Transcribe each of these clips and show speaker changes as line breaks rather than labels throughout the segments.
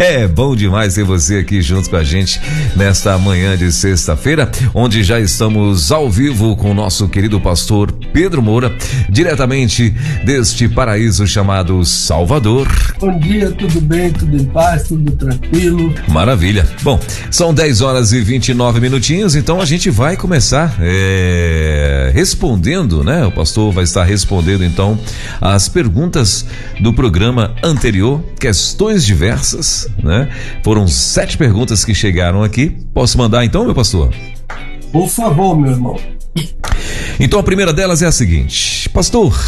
É bom demais ter você aqui junto com a gente nesta manhã de sexta-feira, onde já estamos ao vivo com o nosso querido pastor Pedro Moura, diretamente deste paraíso chamado Salvador.
Bom dia, tudo bem, tudo em paz, tudo tranquilo.
Maravilha. Bom, são 10 horas e 29 minutinhos, então a gente vai começar é, respondendo, né? O pastor vai estar respondendo então as perguntas do programa anterior, questões diversas né? Foram sete perguntas que chegaram aqui. Posso mandar então, meu pastor?
Por favor, meu irmão.
Então a primeira delas é a seguinte: Pastor,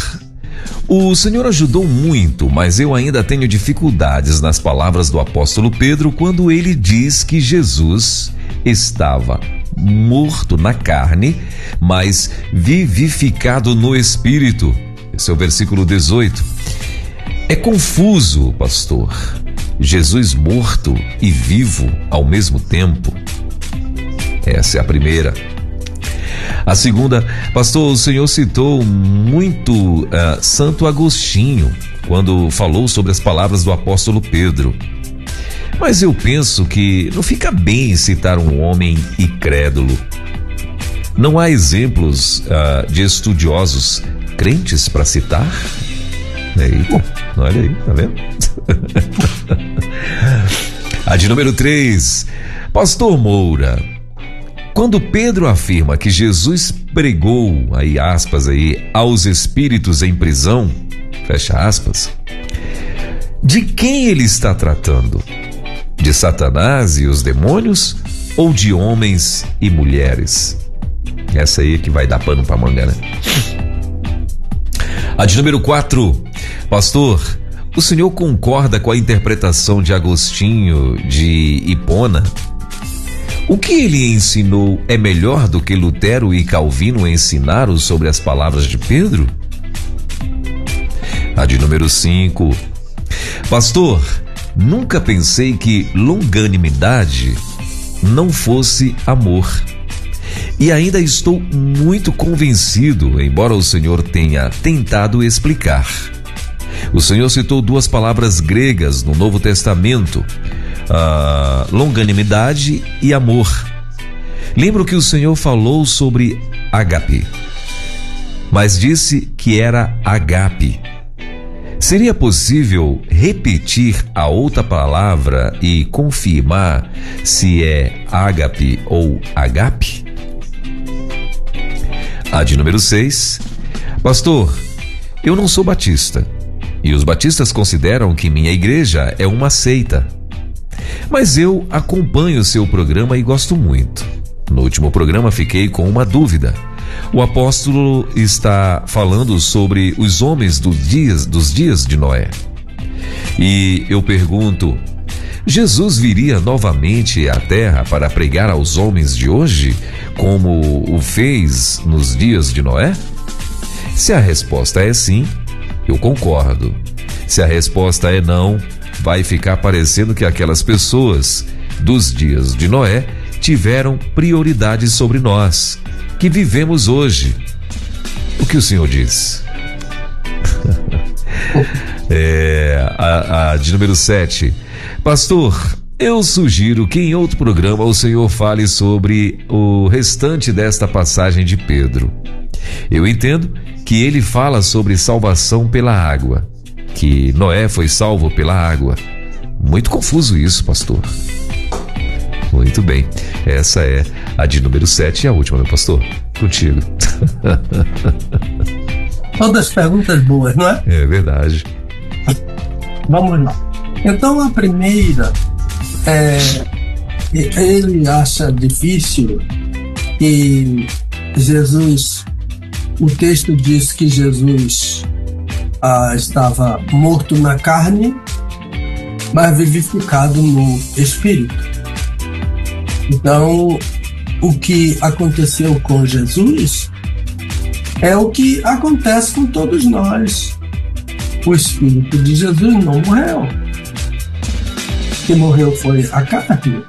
o Senhor ajudou muito, mas eu ainda tenho dificuldades nas palavras do apóstolo Pedro quando ele diz que Jesus estava morto na carne, mas vivificado no espírito. Esse é o versículo 18. É confuso, pastor. Jesus morto e vivo ao mesmo tempo? Essa é a primeira. A segunda, pastor, o senhor citou muito uh, Santo Agostinho quando falou sobre as palavras do apóstolo Pedro. Mas eu penso que não fica bem citar um homem incrédulo. Não há exemplos uh, de estudiosos crentes para citar? Eita, olha aí, tá vendo? A de número 3. Pastor Moura. Quando Pedro afirma que Jesus pregou, aí aspas aí, aos espíritos em prisão, fecha aspas, de quem ele está tratando? De Satanás e os demônios ou de homens e mulheres? Essa aí é que vai dar pano pra manga, né? A de número 4. Pastor, o senhor concorda com a interpretação de Agostinho de Hipona? O que ele ensinou é melhor do que Lutero e Calvino ensinaram sobre as palavras de Pedro? A de número 5. Pastor, nunca pensei que longanimidade não fosse amor. E ainda estou muito convencido, embora o Senhor tenha tentado explicar. O Senhor citou duas palavras gregas no Novo Testamento: longanimidade e amor. Lembro que o Senhor falou sobre agape, mas disse que era agape. Seria possível repetir a outra palavra e confirmar se é ágape ou agape? A de número 6. Pastor, eu não sou batista e os batistas consideram que minha igreja é uma seita. Mas eu acompanho seu programa e gosto muito. No último programa fiquei com uma dúvida. O apóstolo está falando sobre os homens dos dias, dos dias de Noé. E eu pergunto: Jesus viria novamente à terra para pregar aos homens de hoje, como o fez nos dias de Noé? Se a resposta é sim, eu concordo. Se a resposta é não, vai ficar parecendo que aquelas pessoas dos dias de Noé tiveram prioridade sobre nós, que vivemos hoje. O que o senhor diz? é, a, a de número 7. Pastor, eu sugiro que em outro programa o senhor fale sobre o restante desta passagem de Pedro. Eu entendo que ele fala sobre salvação pela água, que Noé foi salvo pela água. Muito confuso isso, pastor. Muito bem. Essa é a de número 7 e a última, meu pastor. Contigo.
Todas perguntas boas, não é?
É verdade.
Vamos lá. Então a primeira é ele acha difícil que Jesus o texto diz que Jesus ah, estava morto na carne, mas vivificado no espírito. Então, o que aconteceu com Jesus É o que acontece com todos nós. O Espírito de Jesus não morreu. O que morreu foi a carne,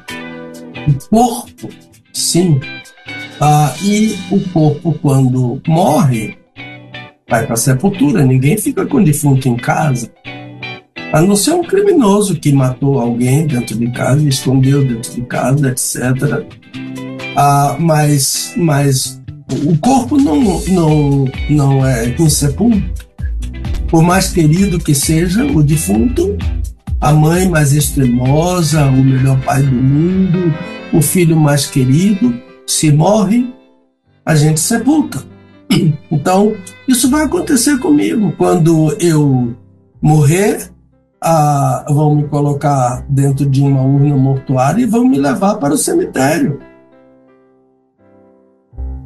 o corpo, sim. Ah, e o corpo, quando morre, vai para a sepultura. Ninguém fica com defunto em casa. A não ser um criminoso que matou alguém dentro de casa, escondeu dentro de casa, etc. Ah, mas, mas o corpo não, não, não é insepulto. Por mais querido que seja o defunto, a mãe mais extremosa, o melhor pai do mundo, o filho mais querido, se morre, a gente sepulta. Então, isso vai acontecer comigo. Quando eu morrer, ah, vão me colocar dentro de uma urna mortuária e vão me levar para o cemitério.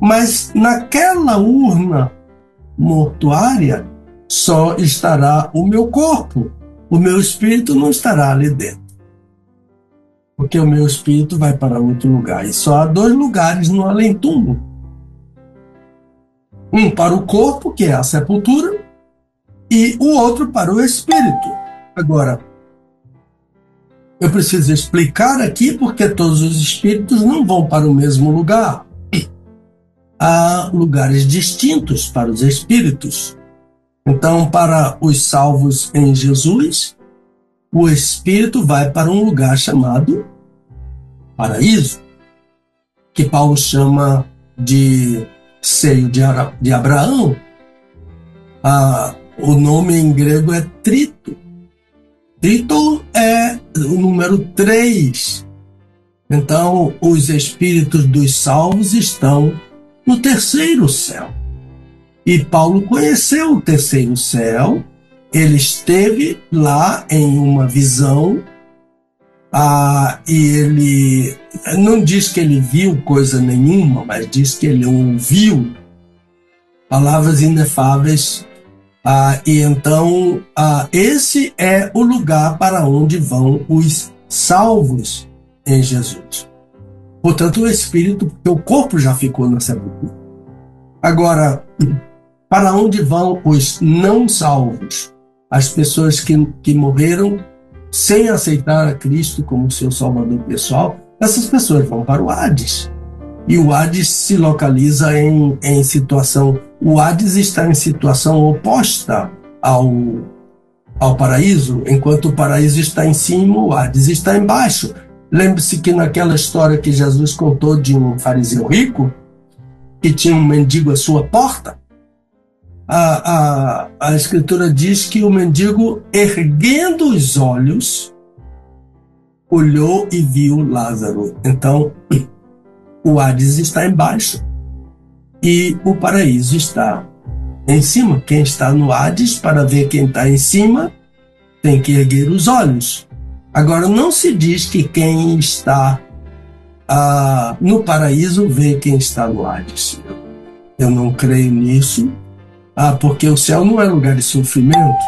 Mas naquela urna mortuária só estará o meu corpo. O meu espírito não estará ali dentro. Porque o meu espírito vai para outro lugar. E só há dois lugares no além-túmulo. Um para o corpo, que é a sepultura, e o outro para o espírito. Agora, eu preciso explicar aqui porque todos os espíritos não vão para o mesmo lugar. Há lugares distintos para os espíritos. Então, para os salvos em Jesus, o espírito vai para um lugar chamado paraíso, que Paulo chama de seio de, de Abraão. Ah, o nome em grego é Trito. Trito é o número 3. Então, os espíritos dos salvos estão no terceiro céu. E Paulo conheceu o terceiro céu, ele esteve lá em uma visão, ah, e ele não diz que ele viu coisa nenhuma, mas diz que ele ouviu palavras inefáveis. Ah, e então, ah, esse é o lugar para onde vão os salvos em Jesus. Portanto, o espírito, porque o corpo já ficou na sepultura. Agora, para onde vão os não salvos? As pessoas que, que morreram sem aceitar a Cristo como seu salvador pessoal, essas pessoas vão para o Hades. E o Hades se localiza em, em situação. O Hades está em situação oposta ao, ao paraíso, enquanto o paraíso está em cima, o Hades está embaixo. Lembre-se que naquela história que Jesus contou de um fariseu rico, que tinha um mendigo à sua porta, a, a, a Escritura diz que o mendigo, erguendo os olhos, olhou e viu Lázaro. Então, o Hades está embaixo e o paraíso está em cima. Quem está no Hades, para ver quem está em cima, tem que erguer os olhos. Agora, não se diz que quem está ah, no paraíso vê quem está no Hades. Eu não creio nisso. Ah, porque o céu não é lugar de sofrimento.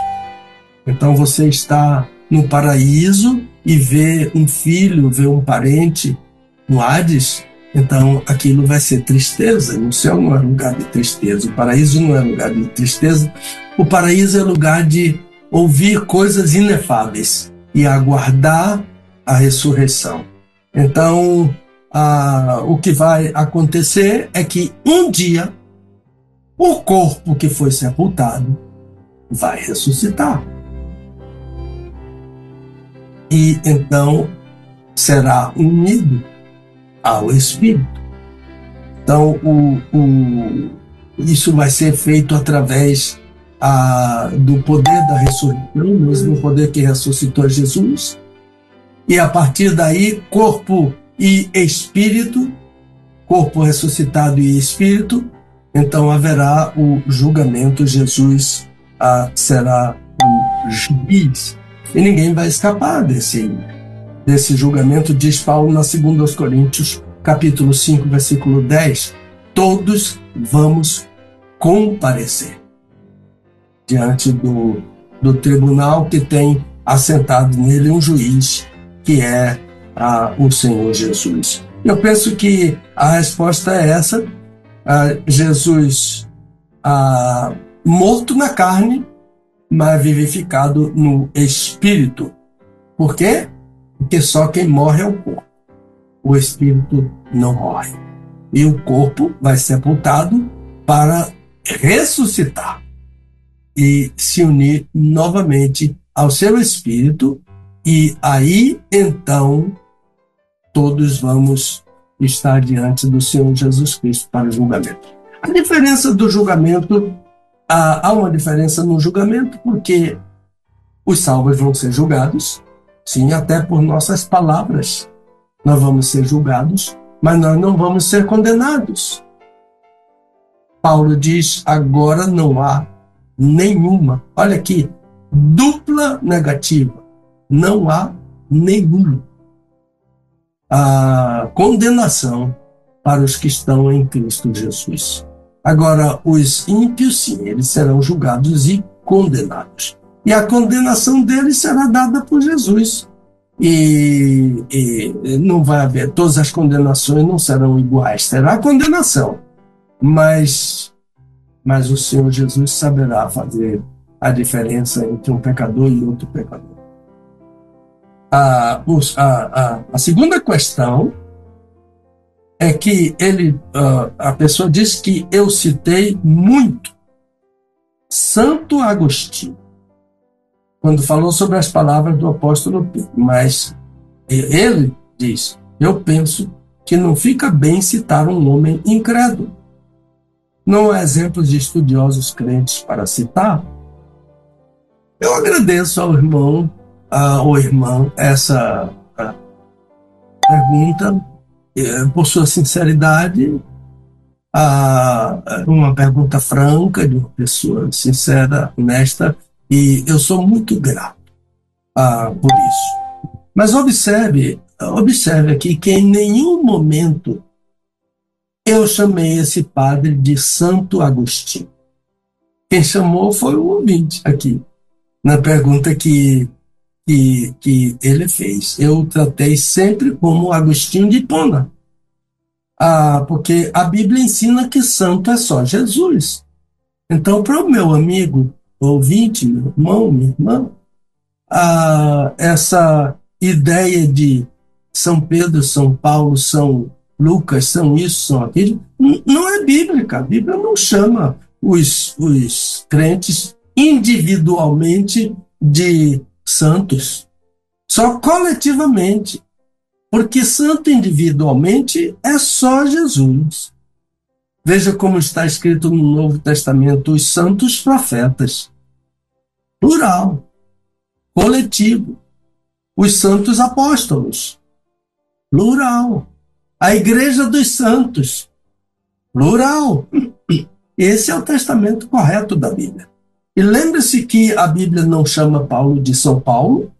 Então você está no paraíso e vê um filho, vê um parente no Hades, então aquilo vai ser tristeza. O céu não é lugar de tristeza, o paraíso não é lugar de tristeza. O paraíso é lugar de ouvir coisas inefáveis e aguardar a ressurreição. Então, ah, o que vai acontecer é que um dia o corpo que foi sepultado vai ressuscitar. E então será unido ao Espírito. Então, o, o, isso vai ser feito através a, do poder da ressurreição, mesmo poder que ressuscitou Jesus. E a partir daí, corpo e espírito, corpo ressuscitado e espírito, então haverá o julgamento, Jesus ah, será o juiz. E ninguém vai escapar desse, desse julgamento, diz Paulo na 2 Coríntios, capítulo 5, versículo 10. Todos vamos comparecer diante do, do tribunal que tem assentado nele um juiz, que é ah, o Senhor Jesus. Eu penso que a resposta é essa, ah, Jesus ah, morto na carne, mas vivificado no espírito. Por quê? Porque só quem morre é o corpo. O espírito não morre. E o corpo vai sepultado para ressuscitar e se unir novamente ao seu espírito, e aí então todos vamos estar diante do Senhor Jesus Cristo para o julgamento. A diferença do julgamento, há uma diferença no julgamento, porque os salvos vão ser julgados, sim, até por nossas palavras. Nós vamos ser julgados, mas nós não vamos ser condenados. Paulo diz: agora não há nenhuma. Olha aqui, dupla negativa. Não há nenhuma. A condenação para os que estão em Cristo Jesus. Agora, os ímpios, sim, eles serão julgados e condenados. E a condenação deles será dada por Jesus. E, e, não vai haver, todas as condenações não serão iguais, terá condenação, mas mas o Senhor Jesus saberá fazer a diferença entre um pecador e outro pecador. A, a, a, segunda questão é que ele, a pessoa diz que eu citei muito Santo Agostinho quando falou sobre as palavras do apóstolo Pedro, mas ele diz: Eu penso que não fica bem citar um homem incrédulo não há exemplos de estudiosos crentes para citar. Eu agradeço ao irmão ou irmã essa pergunta é, por sua sinceridade, uma pergunta franca de uma pessoa sincera, honesta, e eu sou muito grato por isso. Mas observe, observe aqui que em nenhum momento eu chamei esse padre de Santo Agostinho. Quem chamou foi o ouvinte aqui, na pergunta que, que, que ele fez. Eu tratei sempre como Agostinho de Pona. Ah, porque a Bíblia ensina que santo é só Jesus. Então, para o meu amigo, ouvinte, meu irmão, minha irmã, ah, essa ideia de São Pedro, São Paulo, São Lucas são isso, são aquilo, não é bíblica. A Bíblia não chama os, os crentes individualmente de santos, só coletivamente. Porque santo individualmente é só Jesus. Veja como está escrito no Novo Testamento: os santos profetas. Plural, coletivo. Os santos apóstolos. Plural a Igreja dos Santos, plural. Esse é o testamento correto da Bíblia. E lembre-se que a Bíblia não chama Paulo de São Paulo.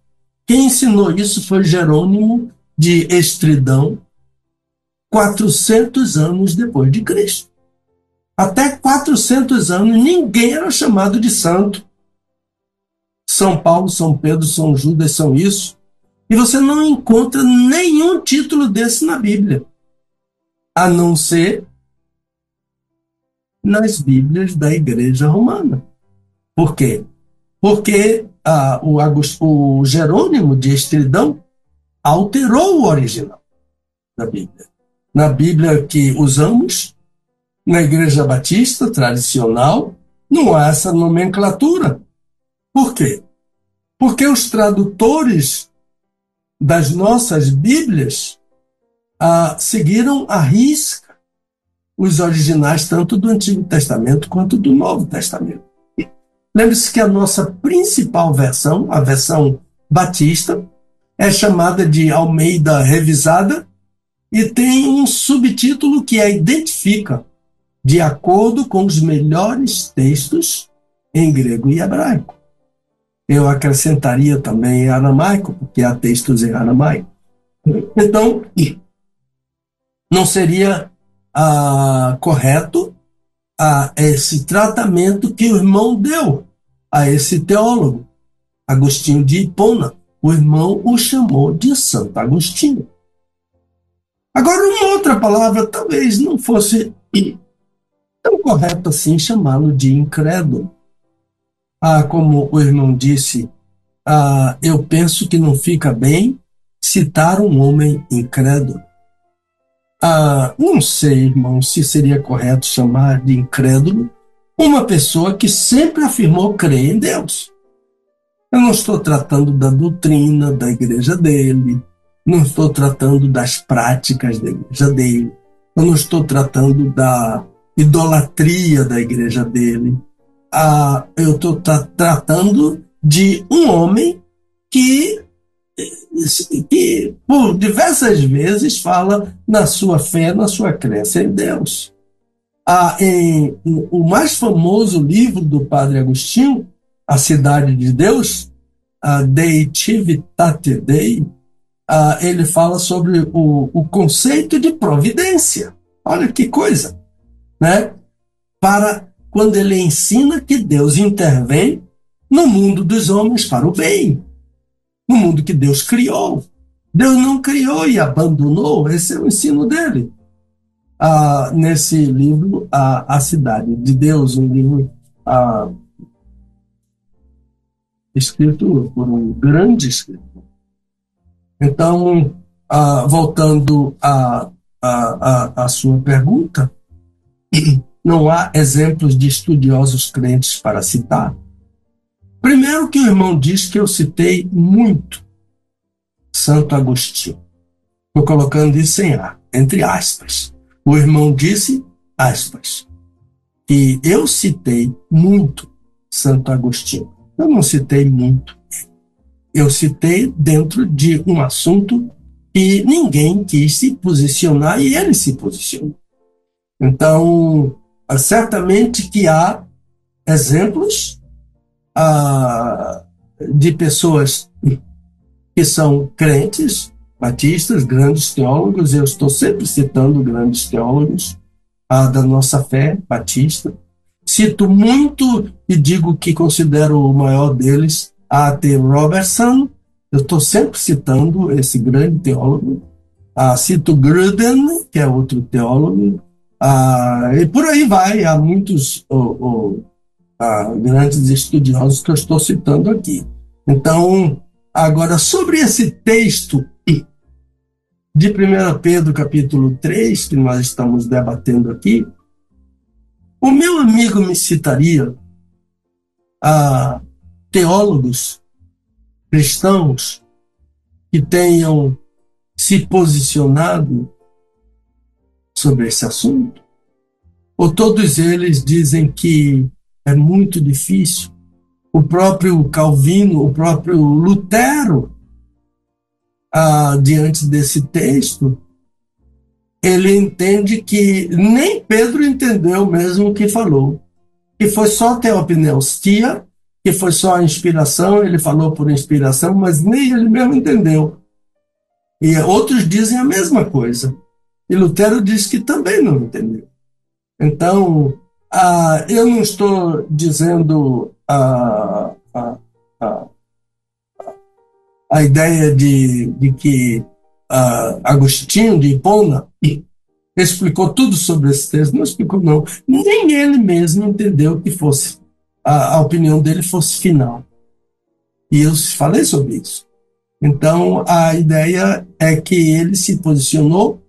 Quem ensinou isso foi Jerônimo de Estridão, 400 anos depois de Cristo. Até 400 anos ninguém era chamado de santo. São Paulo, São Pedro, São Judas são isso. E você não encontra nenhum título desse na Bíblia a não ser nas Bíblias da Igreja Romana. Por quê? Porque ah, o, August, o Jerônimo de Estridão alterou o original da Bíblia. Na Bíblia que usamos, na Igreja Batista tradicional, não há essa nomenclatura. Por quê? Porque os tradutores das nossas Bíblias ah, seguiram à risca os originais tanto do Antigo Testamento quanto do Novo Testamento. Lembre-se que a nossa principal versão, a versão batista, é chamada de Almeida Revisada e tem um subtítulo que a identifica de acordo com os melhores textos em grego e hebraico. Eu acrescentaria também aramaico, porque há textos em aramaico. Então, não seria ah, correto ah, esse tratamento que o irmão deu a esse teólogo, Agostinho de Hipona. O irmão o chamou de Santo Agostinho. Agora, uma outra palavra talvez não fosse é correto assim chamá-lo de incrédulo. Ah, como o irmão disse, ah, eu penso que não fica bem citar um homem incrédulo. Ah, não sei, irmão, se seria correto chamar de incrédulo uma pessoa que sempre afirmou crer em Deus. Eu não estou tratando da doutrina da igreja dele, não estou tratando das práticas da igreja dele, eu não estou tratando da idolatria da igreja dele. Ah, eu estou tra tratando de um homem que, que, por diversas vezes, fala na sua fé, na sua crença em Deus. Ah, em, o mais famoso livro do Padre Agostinho, A Cidade de Deus, a Dei Civitate Dei, ah, ele fala sobre o, o conceito de providência. Olha que coisa! Né? Para quando ele ensina que Deus intervém no mundo dos homens para o bem, no mundo que Deus criou. Deus não criou e abandonou, esse é o ensino dele. Ah, nesse livro, a, a Cidade de Deus, um livro ah, escrito por um grande escritor. Então, ah, voltando à a, a, a sua pergunta, não há exemplos de estudiosos crentes para citar. Primeiro que o irmão diz que eu citei muito Santo Agostinho. Estou colocando isso em ar, entre aspas. O irmão disse, aspas, que eu citei muito Santo Agostinho. Eu não citei muito. Eu citei dentro de um assunto que ninguém quis se posicionar e ele se posicionou. Então, certamente que há exemplos de pessoas que são crentes, batistas, grandes teólogos, eu estou sempre citando grandes teólogos da nossa fé batista. Cito muito e digo que considero o maior deles a T. Robertson, eu estou sempre citando esse grande teólogo. Cito Gruden, que é outro teólogo, ah, e por aí vai. Há muitos oh, oh, grandes estudiosos que eu estou citando aqui. Então, agora, sobre esse texto de 1 Pedro, capítulo 3, que nós estamos debatendo aqui, o meu amigo me citaria a teólogos cristãos que tenham se posicionado sobre esse assunto? Ou todos eles dizem que é muito difícil? O próprio Calvino, o próprio Lutero, ah, diante desse texto, ele entende que nem Pedro entendeu mesmo o que falou, que foi só teopneustia, que foi só a inspiração, ele falou por inspiração, mas nem ele mesmo entendeu. E outros dizem a mesma coisa. E Lutero diz que também não entendeu. Então, ah, eu não estou dizendo a, a, a, a ideia de, de que ah, Agostinho de Hipona explicou tudo sobre esse texto. Não explicou, não. Nem ele mesmo entendeu que fosse a, a opinião dele fosse final. E eu falei sobre isso. Então, a ideia é que ele se posicionou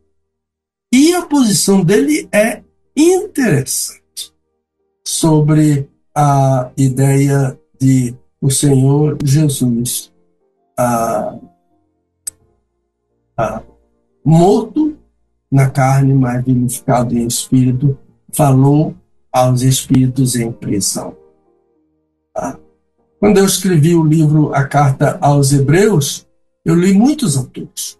e a posição dele é interessante sobre a ideia de o Senhor Jesus a, a, morto na carne, mas vivificado em espírito, falou aos espíritos em prisão. Tá? Quando eu escrevi o livro A Carta aos Hebreus, eu li muitos autores.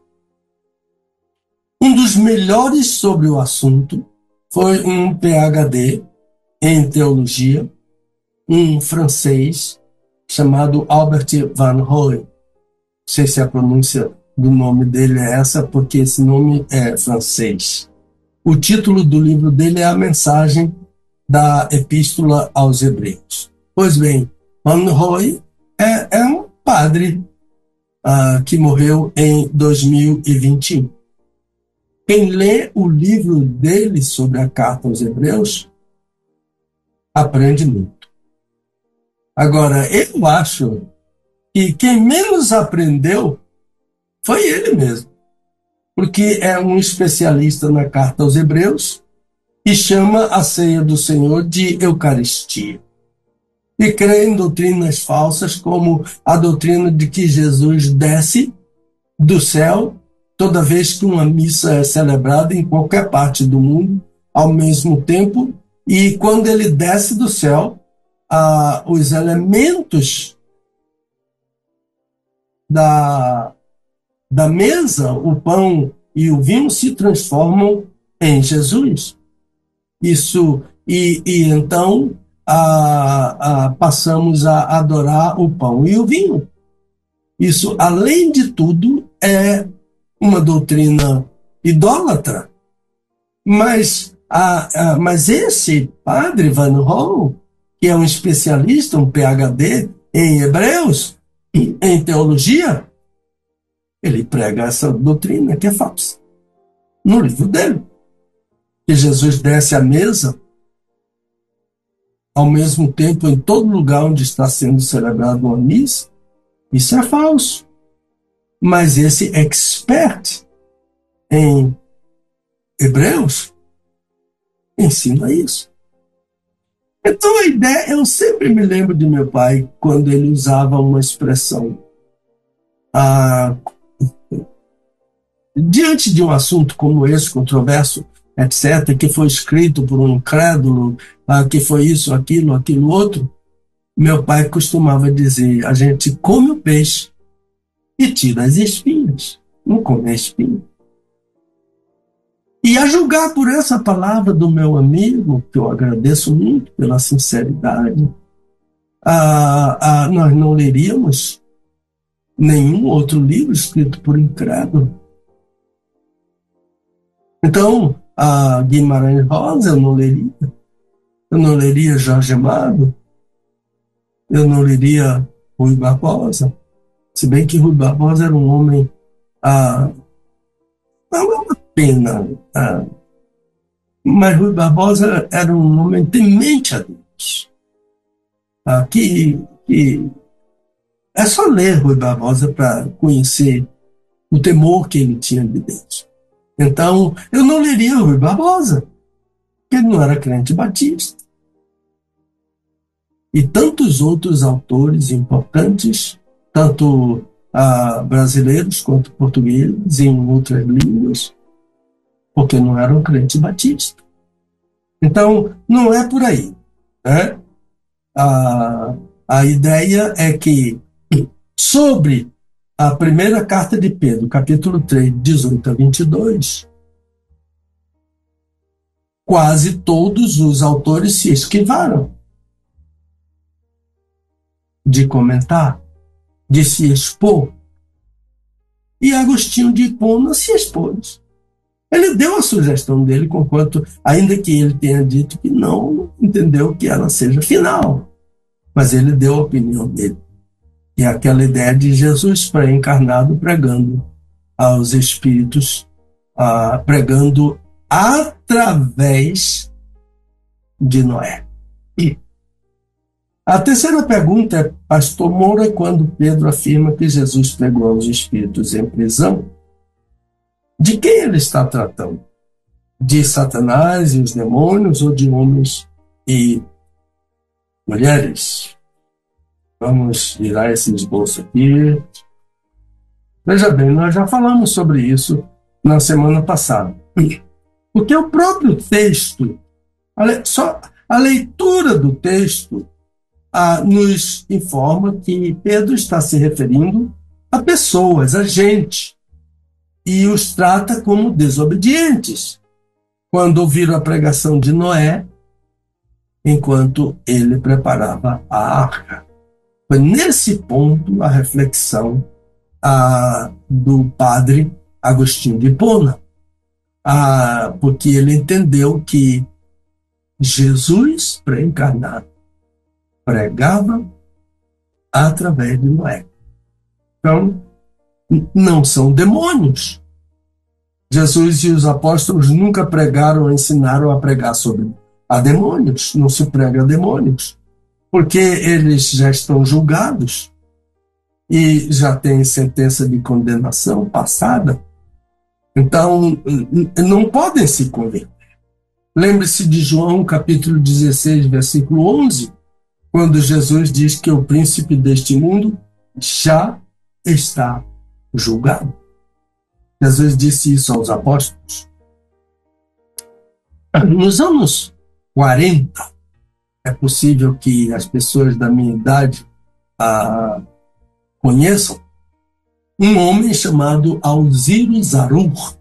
Um dos melhores sobre o assunto foi um PhD em teologia, um francês chamado Albert Van Hooy. Não sei se a pronúncia do nome dele é essa, porque esse nome é francês. O título do livro dele é A Mensagem da Epístola aos Hebreus. Pois bem, Van Hooy é, é um padre uh, que morreu em 2021. Quem lê o livro dele sobre a carta aos Hebreus aprende muito. Agora, eu acho que quem menos aprendeu foi ele mesmo. Porque é um especialista na carta aos Hebreus e chama a ceia do Senhor de Eucaristia. E crê em doutrinas falsas, como a doutrina de que Jesus desce do céu toda vez que uma missa é celebrada em qualquer parte do mundo, ao mesmo tempo, e quando ele desce do céu, ah, os elementos da, da mesa, o pão e o vinho, se transformam em Jesus. Isso, e, e então a, passamos a adorar o pão e o vinho. Isso, além de tudo, é uma doutrina idólatra. Mas, a, a, mas esse padre Van Hall, que é um especialista, um PhD em Hebreus, em teologia, ele prega essa doutrina que é falsa. No livro dele. Que Jesus desce à mesa, ao mesmo tempo em todo lugar onde está sendo celebrado uma missa. Isso é falso. Mas esse expert em Hebreus ensina isso. Então a ideia, eu sempre me lembro de meu pai quando ele usava uma expressão. Ah, diante de um assunto como esse, controverso, etc., que foi escrito por um incrédulo, ah, que foi isso, aquilo, aquilo outro, meu pai costumava dizer: a gente come o peixe e tira as espinhas, não come a espinha. E a julgar por essa palavra do meu amigo, que eu agradeço muito pela sinceridade, nós não leríamos nenhum outro livro escrito por incrédulo. Então, a Guimarães Rosa eu não leria. Eu não leria Jorge Amado. Eu não leria Rui Barbosa. Se bem que Rui Barbosa era um homem. Ah, pena. Ah, mas Rui Barbosa era um homem temente a Deus. Ah, que, que é só ler Rui Barbosa para conhecer o temor que ele tinha de Deus. Então, eu não leria Rui Barbosa, porque ele não era crente batista. E tantos outros autores importantes tanto a brasileiros quanto portugueses em outras línguas, porque não eram crentes batistas. Então, não é por aí. Né? A, a ideia é que, sobre a primeira carta de Pedro, capítulo 3, 18 a 22, quase todos os autores se esquivaram de comentar de se expor. E Agostinho de Hipona se expôs. Ele deu a sugestão dele, conquanto, ainda que ele tenha dito que não entendeu que ela seja final. Mas ele deu a opinião dele. E aquela ideia de Jesus pré-encarnado pregando aos espíritos, ah, pregando através de Noé. E a terceira pergunta é, Pastor Moura, quando Pedro afirma que Jesus pegou os espíritos em prisão, de quem ele está tratando? De Satanás e os demônios ou de homens e mulheres? Vamos virar esse esboço aqui. Veja bem, nós já falamos sobre isso na semana passada. Porque o próprio texto, só a leitura do texto ah, nos informa que Pedro está se referindo a pessoas, a gente, e os trata como desobedientes quando ouviram a pregação de Noé, enquanto ele preparava a arca. Foi nesse ponto a reflexão ah, do padre Agostinho de Pona, ah, porque ele entendeu que Jesus pré-encarnado pregava através de Noé. Então, não são demônios. Jesus e os apóstolos nunca pregaram ou ensinaram a pregar sobre a demônios, não se prega a demônios, porque eles já estão julgados e já têm sentença de condenação passada. Então, não podem se converter. Lembre-se de João capítulo 16, versículo 11, quando Jesus diz que o príncipe deste mundo já está julgado. Jesus disse isso aos apóstolos. Nos anos 40, é possível que as pessoas da minha idade ah, conheçam um homem chamado Alziro Zarur.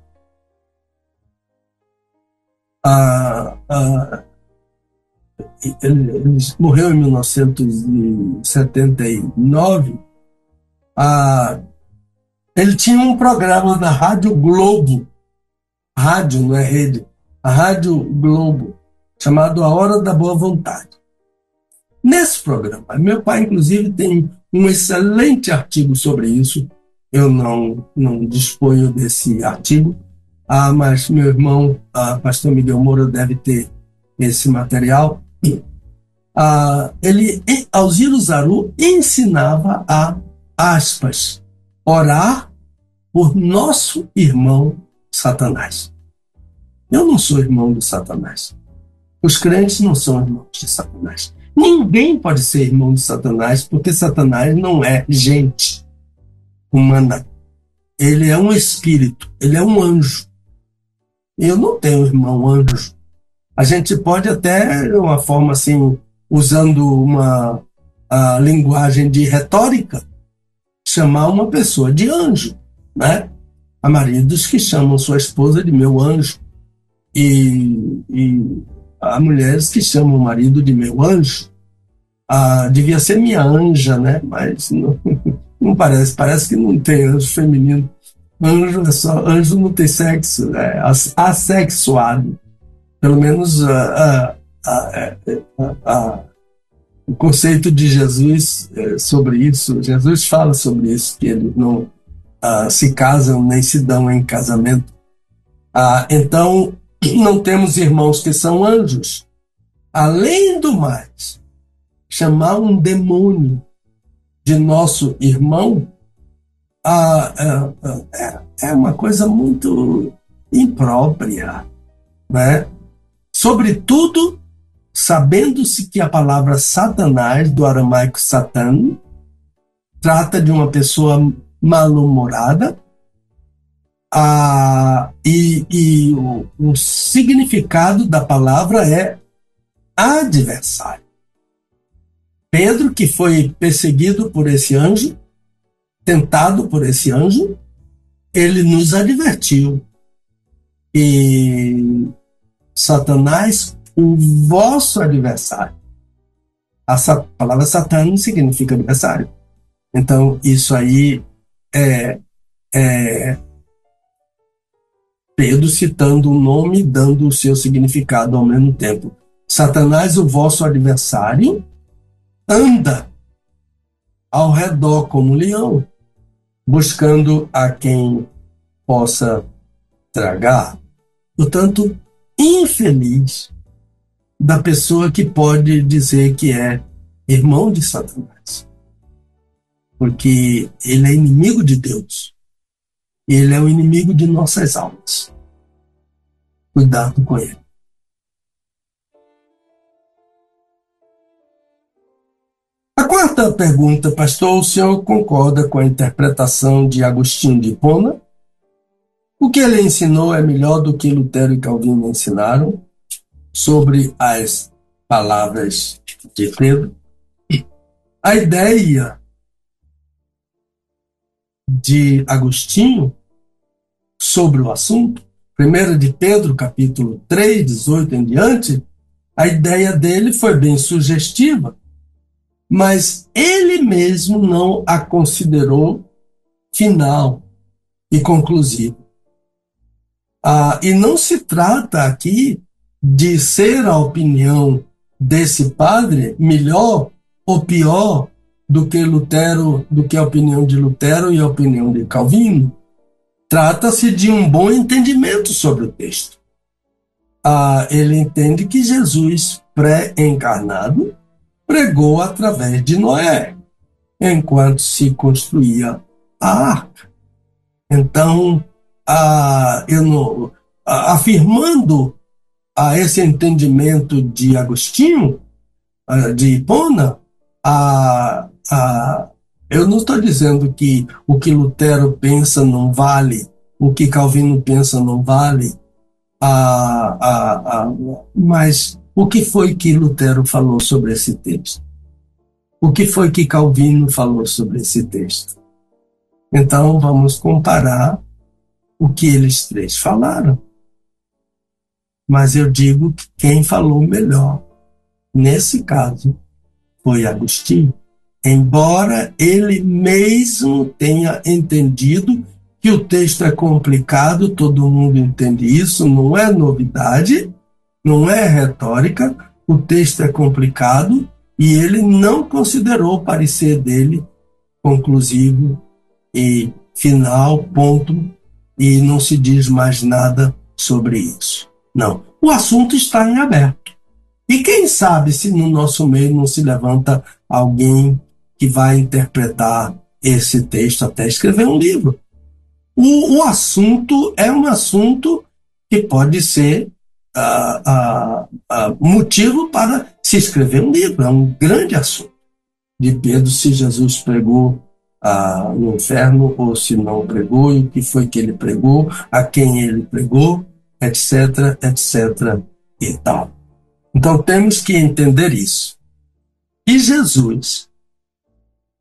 Ah, ah, ele, ele, morreu em 1979. Ah, ele tinha um programa na Rádio Globo, rádio, não é rede, a Rádio Globo, chamado A Hora da Boa Vontade. Nesse programa, meu pai, inclusive, tem um excelente artigo sobre isso. Eu não, não disponho desse artigo, ah, mas meu irmão, ah, pastor Miguel Moura, deve ter esse material. Ah, ele, Alziro Zaru, ensinava a, aspas, orar por nosso irmão Satanás. Eu não sou irmão de Satanás. Os crentes não são irmãos de Satanás. Ninguém pode ser irmão de Satanás, porque Satanás não é gente humana. Ele é um espírito, ele é um anjo. Eu não tenho irmão anjo. A gente pode até, de uma forma assim, usando uma linguagem de retórica, chamar uma pessoa de anjo, né? Há maridos que chamam sua esposa de meu anjo e, e há mulheres que chamam o marido de meu anjo. Ah, devia ser minha anja, né? Mas não, não parece, parece que não tem anjo feminino. Anjo é só, anjo não tem sexo, é assexuado. Pelo menos a, a, a, o conceito de Jesus é, sobre isso, Jesus fala sobre isso, que eles não uh, se casam nem se dão em casamento. Uh, então, não temos irmãos que são anjos. Além do mais, chamar um demônio de nosso irmão uh, é, é uma coisa muito imprópria, né? Sobretudo sabendo-se que a palavra Satanás, do aramaico Satan, trata de uma pessoa mal-humorada, ah, e, e o, o significado da palavra é adversário. Pedro, que foi perseguido por esse anjo, tentado por esse anjo, ele nos advertiu. E Satanás o vosso adversário. A palavra Satã significa adversário. Então, isso aí é, é Pedro citando o nome, dando o seu significado ao mesmo tempo. Satanás, o vosso adversário, anda ao redor como um leão, buscando a quem possa tragar. Portanto, infeliz da pessoa que pode dizer que é irmão de Satanás. Porque ele é inimigo de Deus. Ele é o inimigo de nossas almas. Cuidado com ele. A quarta pergunta, pastor, o senhor concorda com a interpretação de Agostinho de Hipona? O que ele ensinou é melhor do que Lutero e Calvino ensinaram? Sobre as palavras de Pedro, a ideia de Agostinho sobre o assunto, 1 de Pedro, capítulo 3, 18 em diante, a ideia dele foi bem sugestiva, mas ele mesmo não a considerou final e conclusiva. Ah, e não se trata aqui de ser a opinião desse padre melhor ou pior do que Lutero, do que a opinião de Lutero e a opinião de Calvino. Trata-se de um bom entendimento sobre o texto. ah, ele entende que Jesus, pré-encarnado, pregou através de Noé, enquanto se construía a arca. Então, ah, não, ah, afirmando a esse entendimento de Agostinho, de Hipona, a, a, eu não estou dizendo que o que Lutero pensa não vale, o que Calvino pensa não vale, a, a, a, mas o que foi que Lutero falou sobre esse texto? O que foi que Calvino falou sobre esse texto? Então vamos comparar o que eles três falaram. Mas eu digo que quem falou melhor, nesse caso, foi Agostinho. Embora ele mesmo tenha entendido que o texto é complicado, todo mundo entende isso, não é novidade, não é retórica, o texto é complicado e ele não considerou o parecer dele conclusivo e final, ponto, e não se diz mais nada sobre isso. Não. O assunto está em aberto. E quem sabe se no nosso meio não se levanta alguém que vai interpretar esse texto até escrever um livro. O, o assunto é um assunto que pode ser uh, uh, uh, motivo para se escrever um livro. É um grande assunto. De Pedro, se Jesus pregou no inferno ou se não pregou, e o que foi que ele pregou, a quem ele pregou, etc, etc e tal. Então temos que entender isso. E Jesus,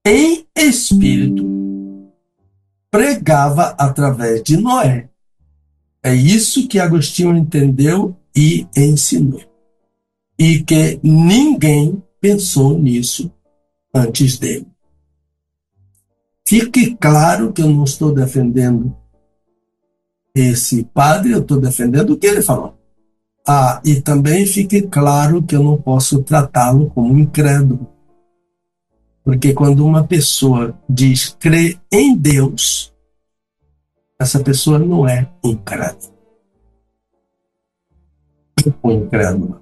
em espírito, pregava através de Noé. É isso que Agostinho entendeu e ensinou. E que ninguém pensou nisso antes dele. Fique claro que eu não estou defendendo esse padre, eu estou defendendo o que ele falou. Ah, e também fique claro que eu não posso tratá-lo como incrédulo. Porque quando uma pessoa diz crer em Deus, essa pessoa não é incrédula. Ou incrédula.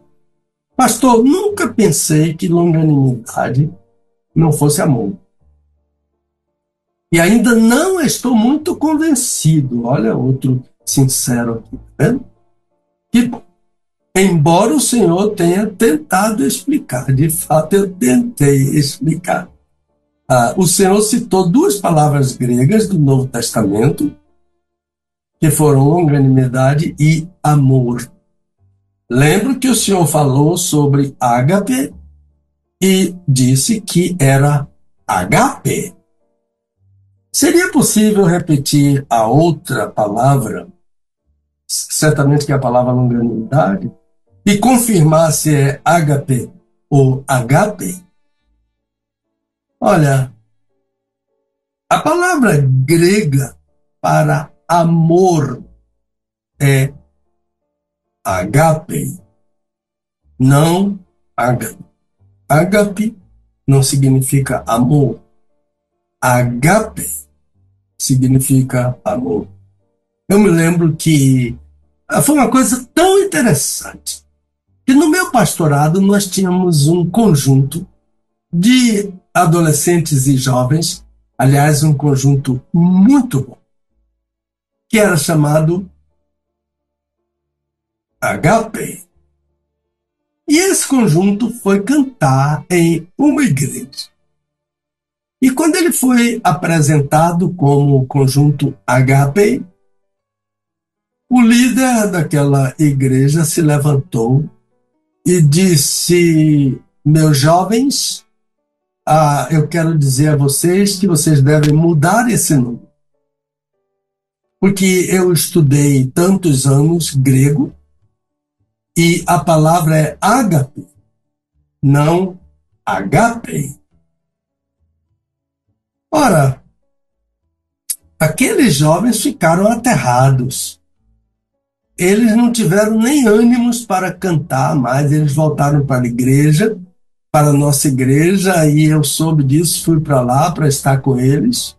Pastor, nunca pensei que longanimidade não fosse amor. E ainda não estou muito convencido. Olha, outro sincero aqui, tá? Que, embora o Senhor tenha tentado explicar, de fato eu tentei explicar. Ah, o Senhor citou duas palavras gregas do Novo Testamento, que foram longanimidade e amor. Lembro que o Senhor falou sobre ágape e disse que era agape. Seria possível repetir a outra palavra, certamente que é a palavra longanimidade, e confirmar se é HP ou agape? Olha, a palavra grega para amor é agape, não agape. Agape não significa amor. Agape significa amor. Eu me lembro que ah, foi uma coisa tão interessante que no meu pastorado nós tínhamos um conjunto de adolescentes e jovens, aliás, um conjunto muito bom, que era chamado HP. E esse conjunto foi cantar em uma igreja. E quando ele foi apresentado como conjunto HP, o líder daquela igreja se levantou e disse: Meus jovens, ah, eu quero dizer a vocês que vocês devem mudar esse nome. Porque eu estudei tantos anos grego e a palavra é ágape, não agape. Ora, aqueles jovens ficaram aterrados. Eles não tiveram nem ânimos para cantar mais, eles voltaram para a igreja, para a nossa igreja, e eu soube disso, fui para lá para estar com eles.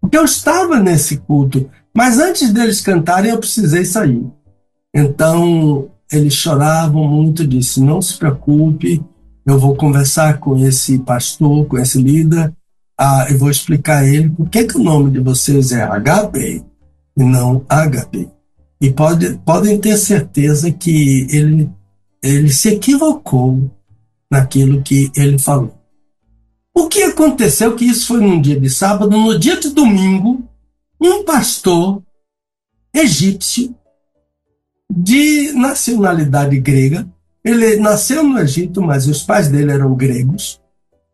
Porque eu estava nesse culto, mas antes deles cantarem eu precisei sair. Então, eles choravam muito, disse: não se preocupe, eu vou conversar com esse pastor, com esse líder, ah, eu vou explicar a ele por que, que o nome de vocês é HP e não HP. E pode, podem ter certeza que ele, ele se equivocou naquilo que ele falou. O que aconteceu que isso foi num dia de sábado, no dia de domingo, um pastor egípcio de nacionalidade grega, ele nasceu no Egito, mas os pais dele eram gregos.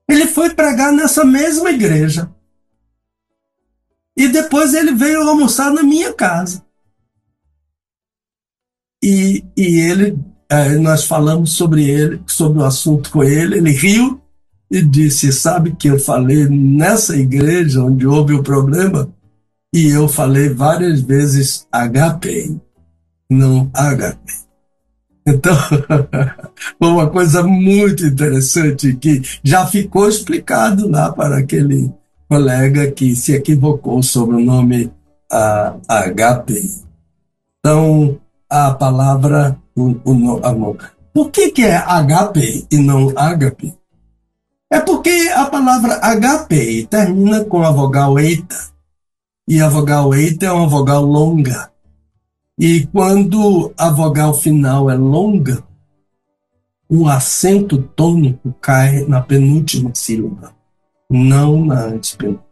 Ele foi pregar nessa mesma igreja. E depois ele veio almoçar na minha casa. E, e ele, é, nós falamos sobre ele, sobre o assunto com ele, ele riu e disse: Sabe que eu falei nessa igreja onde houve o problema? E eu falei várias vezes HP, não HP. Então, uma coisa muito interessante que já ficou explicado lá para aquele colega que se equivocou sobre o nome uh, HP. Então, a palavra, o, o, amor. Por que, que é HP e não HP? É porque a palavra HP termina com a vogal eita. E a vogal eita é uma vogal longa. E quando a vogal final é longa, o acento tônico cai na penúltima sílaba, não na antepenúltima.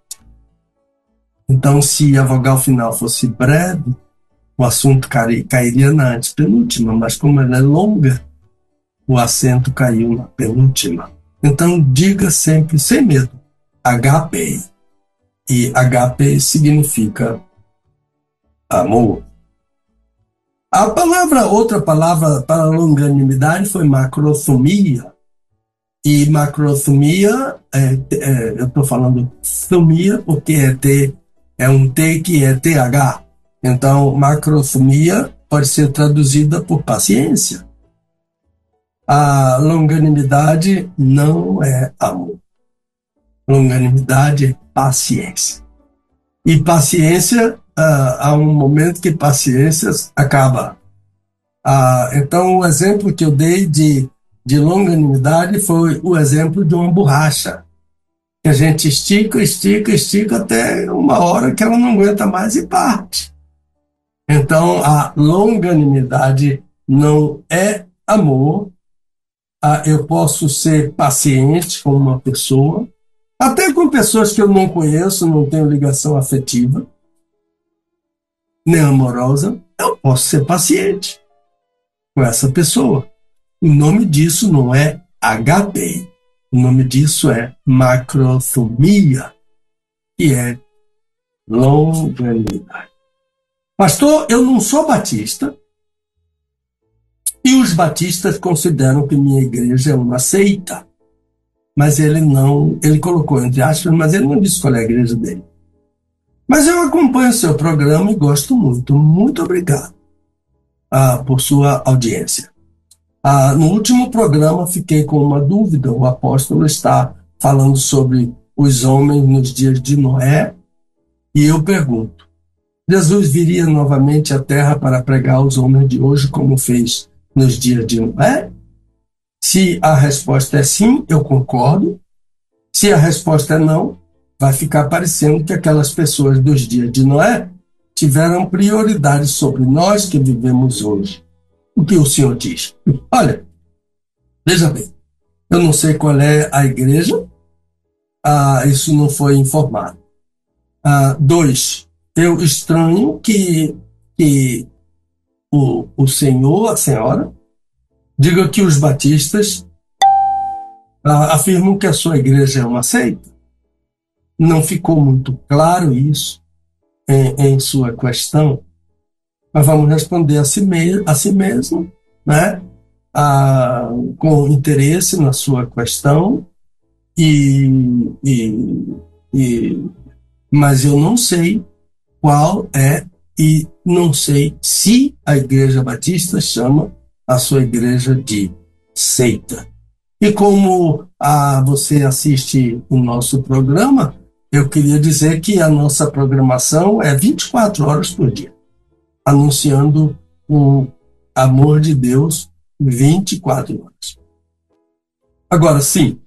Então, se a vogal final fosse breve, o assunto cairia na antepenúltima, mas como ela é longa, o acento caiu na penúltima. Então, diga sempre, sem medo, HP. E HP significa amor. A palavra, outra palavra para longanimidade foi macrothumia. E macrothumia, é, é, eu estou falando thumia porque é, T, é um T que é TH. Então, macrothumia pode ser traduzida por paciência. A longanimidade não é amor. Longanimidade é paciência. E paciência uh, há um momento que paciência acaba. Uh, então, o exemplo que eu dei de, de longanimidade foi o exemplo de uma borracha. Que a gente estica, estica, estica até uma hora que ela não aguenta mais e parte. Então, a longanimidade não é amor. Uh, eu posso ser paciente com uma pessoa, até com pessoas que eu não conheço, não tenho ligação afetiva nem amorosa, eu posso ser paciente com essa pessoa. O nome disso não é HP. O nome disso é macrothumia, que é longanimidade. Pastor, eu não sou batista e os batistas consideram que minha igreja é uma seita. Mas ele não, ele colocou entre aspas, mas ele não disse qual é a igreja dele. Mas eu acompanho seu programa e gosto muito. Muito obrigado ah, por sua audiência. Ah, no último programa fiquei com uma dúvida. O apóstolo está falando sobre os homens nos dias de Noé e eu pergunto: Jesus viria novamente à terra para pregar aos homens de hoje como fez nos dias de Noé? Se a resposta é sim, eu concordo. Se a resposta é não, vai ficar parecendo que aquelas pessoas dos dias de Noé tiveram prioridade sobre nós que vivemos hoje. O que o Senhor diz? Olha, veja bem, eu não sei qual é a igreja, ah, isso não foi informado. Ah, dois, eu estranho que, que o, o senhor, a senhora, diga que os batistas ah, afirmam que a sua igreja é uma seita. Não ficou muito claro isso em, em sua questão, mas vamos responder a si, me, a si mesmo, né? A, com interesse na sua questão, e, e, e, mas eu não sei qual é e não sei se a Igreja Batista chama a sua igreja de seita. E como a, ah, você assiste o nosso programa, eu queria dizer que a nossa programação é 24 horas por dia, anunciando o, amor de Deus 24 horas. Agora, sim,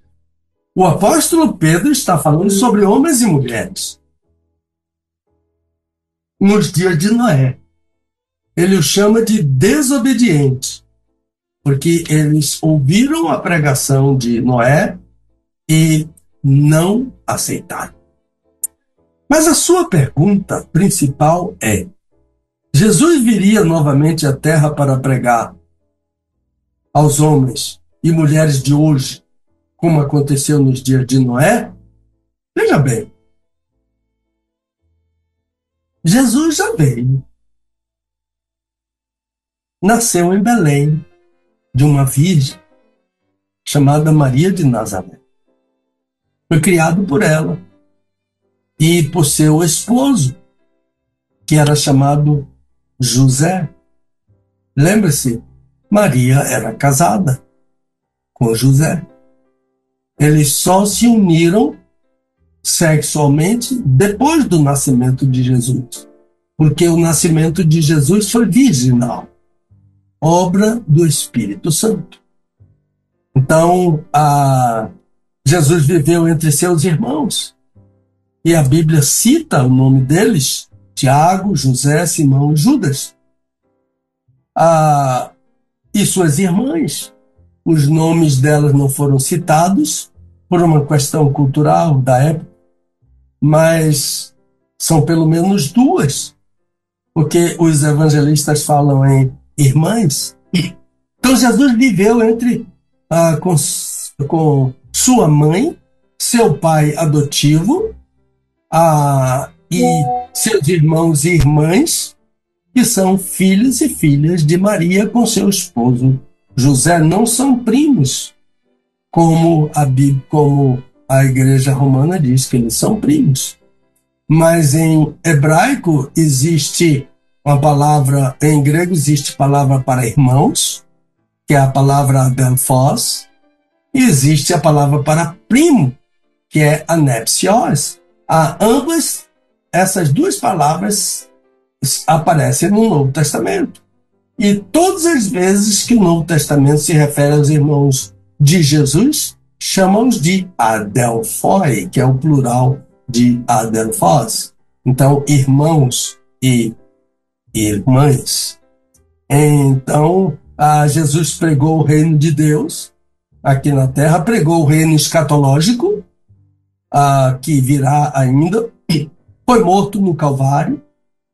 o apóstolo Pedro está falando sobre homens e mulheres nos dias de Noé. Ele o chama de desobedientes, porque eles ouviram a pregação de Noé e não aceitaram. Mas a sua pergunta principal é: Jesus viria novamente à Terra para pregar aos homens e mulheres de hoje, como aconteceu nos dias de Noé? Veja bem, Jesus já veio. Nasceu em Belém, de uma virgem chamada Maria de Nazaré. Foi criado por ela e por seu esposo, que era chamado José. Lembre-se, Maria era casada com José. Eles só se uniram sexualmente depois do nascimento de Jesus, porque o nascimento de Jesus foi virginal, obra do Espírito Santo. Então, a, Jesus viveu entre seus irmãos, e a Bíblia cita o nome deles: Tiago, José, Simão e Judas. Ah, e suas irmãs. Os nomes delas não foram citados por uma questão cultural da época, mas são pelo menos duas, porque os evangelistas falam em irmãs. Então Jesus viveu entre ah, com, com sua mãe, seu pai adotivo ah, e seus irmãos e irmãs, que são filhos e filhas de Maria com seu esposo José, não são primos, como a Bíblia, como a igreja romana diz que eles são primos. Mas em hebraico existe uma palavra, em grego existe palavra para irmãos, que é a palavra adelphos, e existe a palavra para primo, que é anepsios. A ambas essas duas palavras aparecem no Novo Testamento. E todas as vezes que o Novo Testamento se refere aos irmãos de Jesus, chamamos de Adelphoi, que é o plural de Adelphos. Então, irmãos e irmãs. Então, Jesus pregou o reino de Deus aqui na terra, pregou o reino escatológico, que virá ainda, foi morto no Calvário,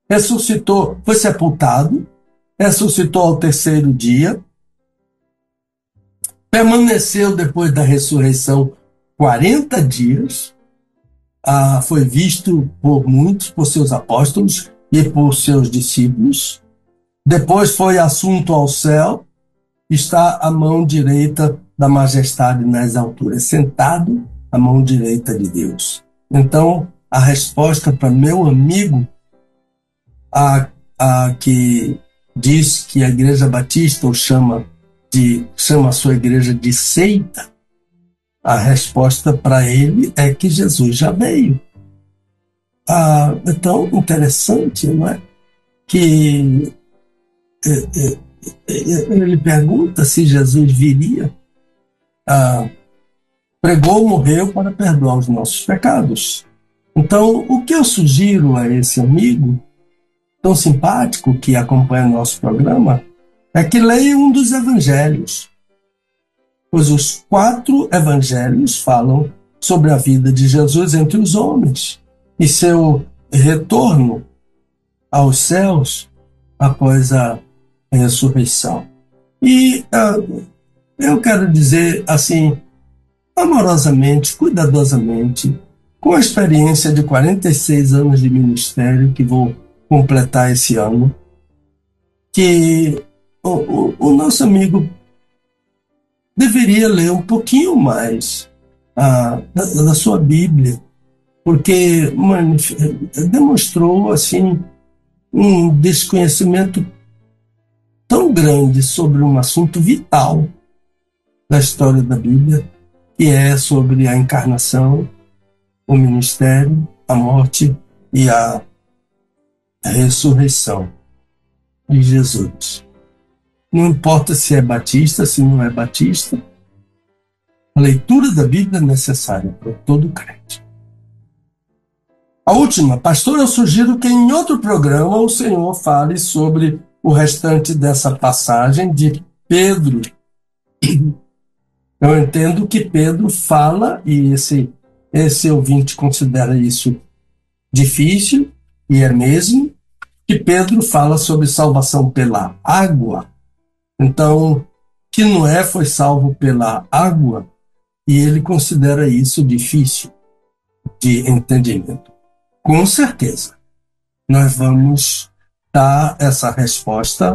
ressuscitou, foi sepultado, ressuscitou ao terceiro dia, permaneceu depois da ressurreição 40 dias, foi visto por muitos, por seus apóstolos e por seus discípulos. Depois foi assunto ao céu, está à mão direita da majestade nas alturas, sentado à mão direita de Deus. Então, a resposta para meu amigo, a, a que diz que a Igreja Batista o chama de chama a sua igreja de seita, a resposta para ele é que Jesus já veio. Ah, é tão interessante, não é? Que é, é, é, ele pergunta se Jesus viria. Ah, pregou, morreu para perdoar os nossos pecados. Então, o que eu sugiro a esse amigo tão simpático que acompanha nosso programa é que leia um dos evangelhos, pois os quatro evangelhos falam sobre a vida de Jesus entre os homens e seu retorno aos céus após a ressurreição. E uh, eu quero dizer assim, amorosamente, cuidadosamente, com a experiência de 46 anos de ministério que vou completar esse ano, que o, o, o nosso amigo deveria ler um pouquinho mais a, da, da sua Bíblia, porque demonstrou assim um desconhecimento tão grande sobre um assunto vital da história da Bíblia, que é sobre a encarnação, o ministério, a morte e a ressurreição de Jesus. não importa se é batista, se não é batista. A leitura da Bíblia é necessária para todo crente. A última, pastor, eu sugiro que em outro programa o senhor fale sobre o restante dessa passagem de Pedro. Eu entendo que Pedro fala, e esse, esse ouvinte considera isso difícil, e é mesmo, que Pedro fala sobre salvação pela água. Então, que Noé foi salvo pela água, e ele considera isso difícil de entendimento. Com certeza, nós vamos dar essa resposta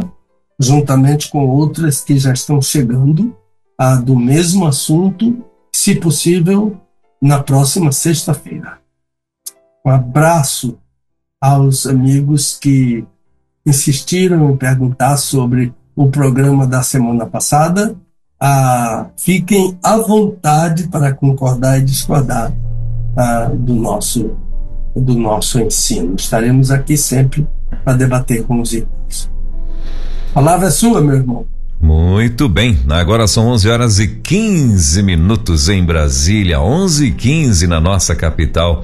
juntamente com outras que já estão chegando a, do mesmo assunto, se possível, na próxima sexta-feira. Um abraço aos amigos que insistiram em perguntar sobre o programa da semana passada. Ah, fiquem à vontade para concordar e discordar ah, do nosso do nosso ensino. Estaremos aqui sempre para debater com os irmãos. A palavra é sua, meu irmão.
Muito bem, agora são 11 horas e 15 minutos em Brasília, 11 e 15 na nossa capital.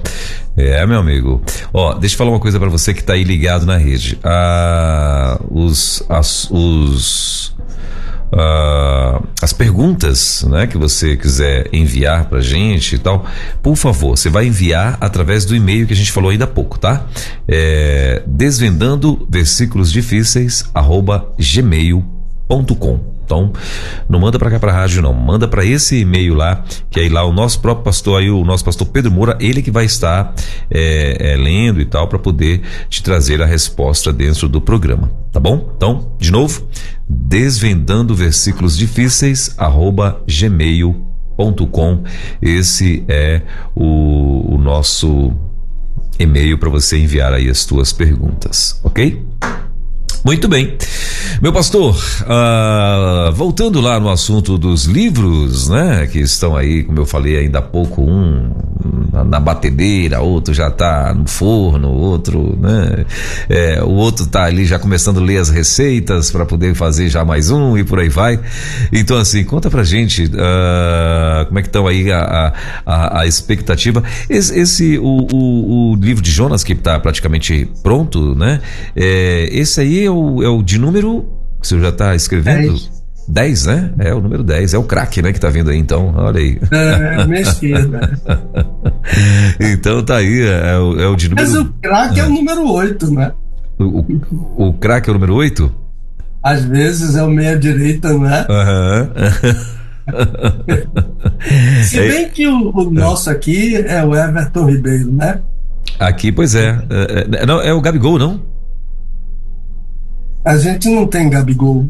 É, meu amigo. Ó, deixa eu falar uma coisa para você que tá aí ligado na rede. Ah, os, as, os, ah, as perguntas, né, que você quiser enviar pra gente e tal, por favor, você vai enviar através do e-mail que a gente falou ainda há pouco, tá? É, desvendando versículos difíceis, arroba gmail.com com. Então, não manda para cá para rádio não, manda para esse e-mail lá, que aí lá o nosso próprio pastor aí, o nosso pastor Pedro Moura, ele que vai estar é, é, lendo e tal para poder te trazer a resposta dentro do programa, tá bom? Então, de novo, desvendando versículos difíceis arroba gmail.com. Esse é o, o nosso e-mail para você enviar aí as tuas perguntas, ok? Muito bem. Meu pastor, uh, voltando lá no assunto dos livros, né? Que estão aí, como eu falei ainda há pouco, um na batedeira, outro já está no forno, outro, né? É, o outro está ali já começando a ler as receitas para poder fazer já mais um e por aí vai. Então, assim, conta pra gente uh, como é que estão aí a, a, a expectativa. Esse, esse o, o, o, livro de Jonas, que está praticamente pronto, né? É, esse aí é o, é o de número que você já está escrevendo? É 10, né? É o número 10. É o craque, né? Que tá vindo aí, então. Olha aí.
É, a minha esquerda.
então tá aí. É, é, o, é o de número.
Mas o craque é o número 8, né?
O, o, o craque é o número 8?
Às vezes é o meia-direita, né?
Aham. Uhum.
Se bem que o, o, nosso aqui é o Everton Ribeiro, né?
Aqui, pois é. É, é, não, é o Gabigol, não?
A gente não tem Gabigol.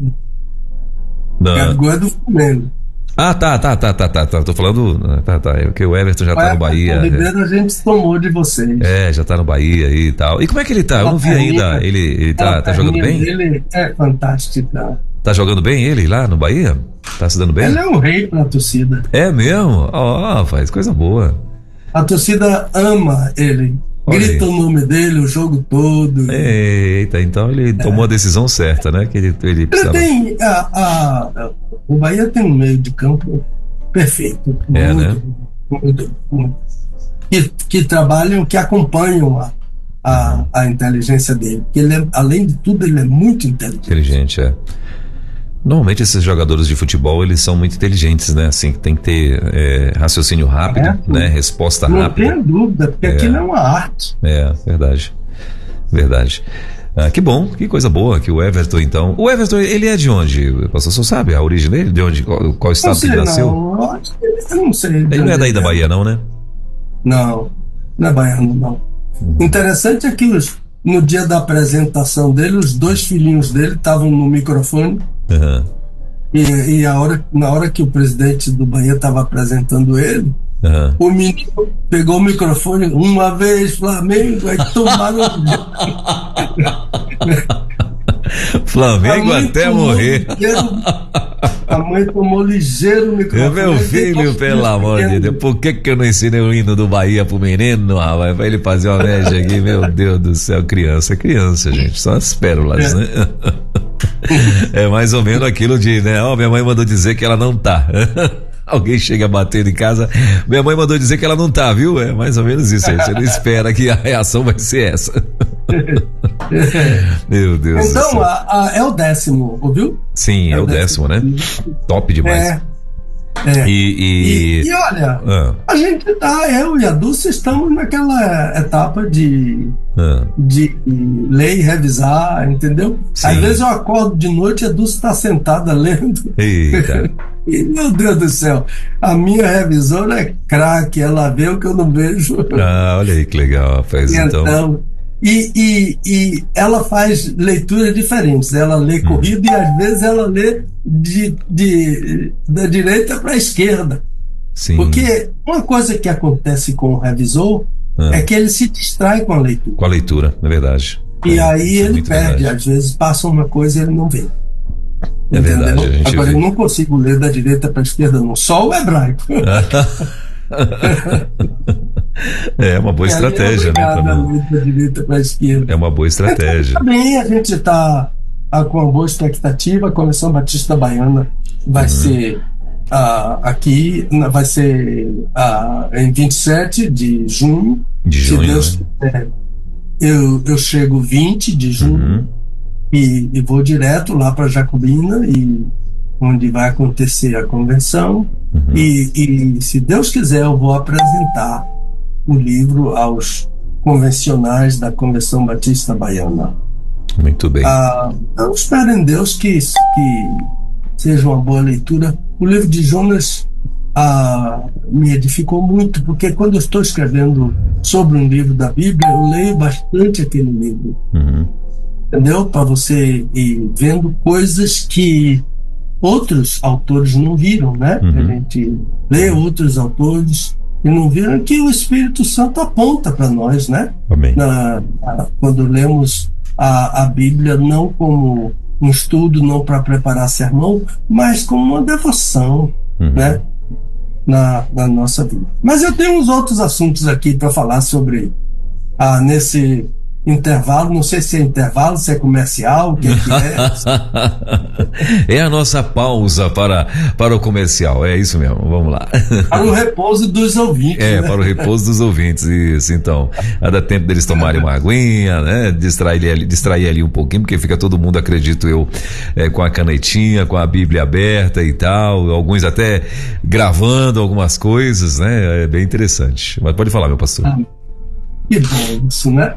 Não. Gabigol é do Flamengo.
Ah, tá, tá, tá, tá, tá, tá. Tô falando. Tá, tá. É que o Everton já tá no Bahia.
O Ribeiro a gente tomou de vocês.
É, já tá no Bahia e tal. E como é que ele tá? Eu não vi ainda. Ele, ele tá, tá jogando bem?
Ele é fantástico.
Tá jogando bem ele lá no Bahia? Tá se dando bem?
Ele é um rei pra torcida.
É mesmo? Ó, oh, faz coisa boa.
A torcida ama ele. Grita o nome dele o jogo todo.
Eita, então ele é. tomou a decisão certa, né? Que ele, ele,
precisava... tem. A, a, o Bahia tem um meio de campo perfeito.
É, muito, né?
Muito, muito, que, que trabalham, que acompanham a, a, a inteligência dele. Ele é, além de tudo, ele é muito inteligente.
Inteligente, é. Normalmente esses jogadores de futebol eles são muito inteligentes, né? Assim, tem que ter é, raciocínio rápido, é, né? Resposta
não
rápida.
Não tenho dúvida, porque é. aquilo é uma arte.
É, verdade. Verdade. Ah, que bom, que coisa boa que o Everton, então. O Everton, ele é de onde? Pastor sabe a origem dele? De onde? Qual, qual estado que ele nasceu?
Não, eu não sei.
Ele não é daí da Bahia, não, né?
Não, não é baiano, não. Uhum. Interessante é que os, no dia da apresentação dele, os dois filhinhos dele estavam no microfone Uhum. E, e a hora, na hora que o presidente do Bahia estava apresentando ele, uhum. o menino pegou o microfone uma vez, Flamengo, aí tomaram.
Flamengo até morrer.
Ligeiro, a mãe tomou ligeiro microfone.
Meu filho, pelo amor de Deus, por que, que eu não ensinei o hino do Bahia pro menino, rapaz? Pra ele fazer uma média aqui, meu Deus do céu, criança, criança, gente, só as pérolas, é. né? é mais ou menos aquilo de, né? Ó, oh, minha mãe mandou dizer que ela não tá. Alguém chega batendo em casa, minha mãe mandou dizer que ela não tá, viu? É mais ou menos isso aí. Você não espera que a reação vai ser essa. Meu Deus.
Então, a, a, é o décimo, ouviu?
Sim, é, é o décimo, décimo, né? Top demais.
É. É. E, e... e, e, olha, ah. a gente tá, eu e a Dulce estamos naquela etapa de, ah. de ler e revisar, entendeu? Sim. Às vezes eu acordo de noite e a Dulce está sentada lendo. Eita. e, meu Deus do céu, a minha revisora é craque, ela vê o que eu não vejo.
Ah, olha aí que legal, rapaz. Então, então
e, e, e ela faz leituras diferentes. Ela lê hum. corrida e às vezes ela lê de, de, da direita para a esquerda. Sim. Porque uma coisa que acontece com o revisor ah. é que ele se distrai com a leitura.
Com a leitura, é verdade.
E é, aí é ele perde, verdade. às vezes passa uma coisa e ele não vê.
É Entendeu? verdade.
Agora vê. eu não consigo ler da direita para a esquerda, não. Só o hebraico.
É uma boa estratégia, né?
Da direita para a esquerda.
É uma boa estratégia.
também a gente está tá com uma boa expectativa. A Comissão Batista Baiana vai uhum. ser uh, aqui, vai ser uh, em 27 de junho.
De junho. Se Deus
né? eu, eu chego 20 de junho uhum. e, e vou direto lá para Jacobina e onde vai acontecer a convenção. Uhum. E, e, se Deus quiser, eu vou apresentar o livro aos convencionais da Convenção Batista Baiana.
Muito bem.
Ah, eu espero em Deus que, que seja uma boa leitura. O livro de Jonas ah, me edificou muito, porque quando eu estou escrevendo sobre um livro da Bíblia, eu leio bastante aquele livro. Uhum. Entendeu? Para você ir vendo coisas que outros autores não viram, né? Uhum. A gente lê outros autores e não viram que o Espírito Santo aponta para nós, né?
Amém.
Na, na, quando lemos a, a Bíblia não como um estudo, não para preparar sermão, mas como uma devoção, uhum. né? Na, na nossa vida. Mas eu tenho uns outros assuntos aqui para falar sobre ah, nesse intervalo, não sei se é intervalo, se é comercial, o que é, que
é. é a nossa pausa para, para o comercial, é isso mesmo, vamos lá.
Para o repouso dos ouvintes.
É, né? para o repouso dos ouvintes, isso, então. Dá tempo deles tomarem uma aguinha, né? Distrair ali, distrair ali um pouquinho, porque fica todo mundo, acredito eu, é, com a canetinha, com a Bíblia aberta e tal, alguns até gravando algumas coisas, né? É bem interessante. Mas pode falar, meu pastor. Ah,
que bom isso, né?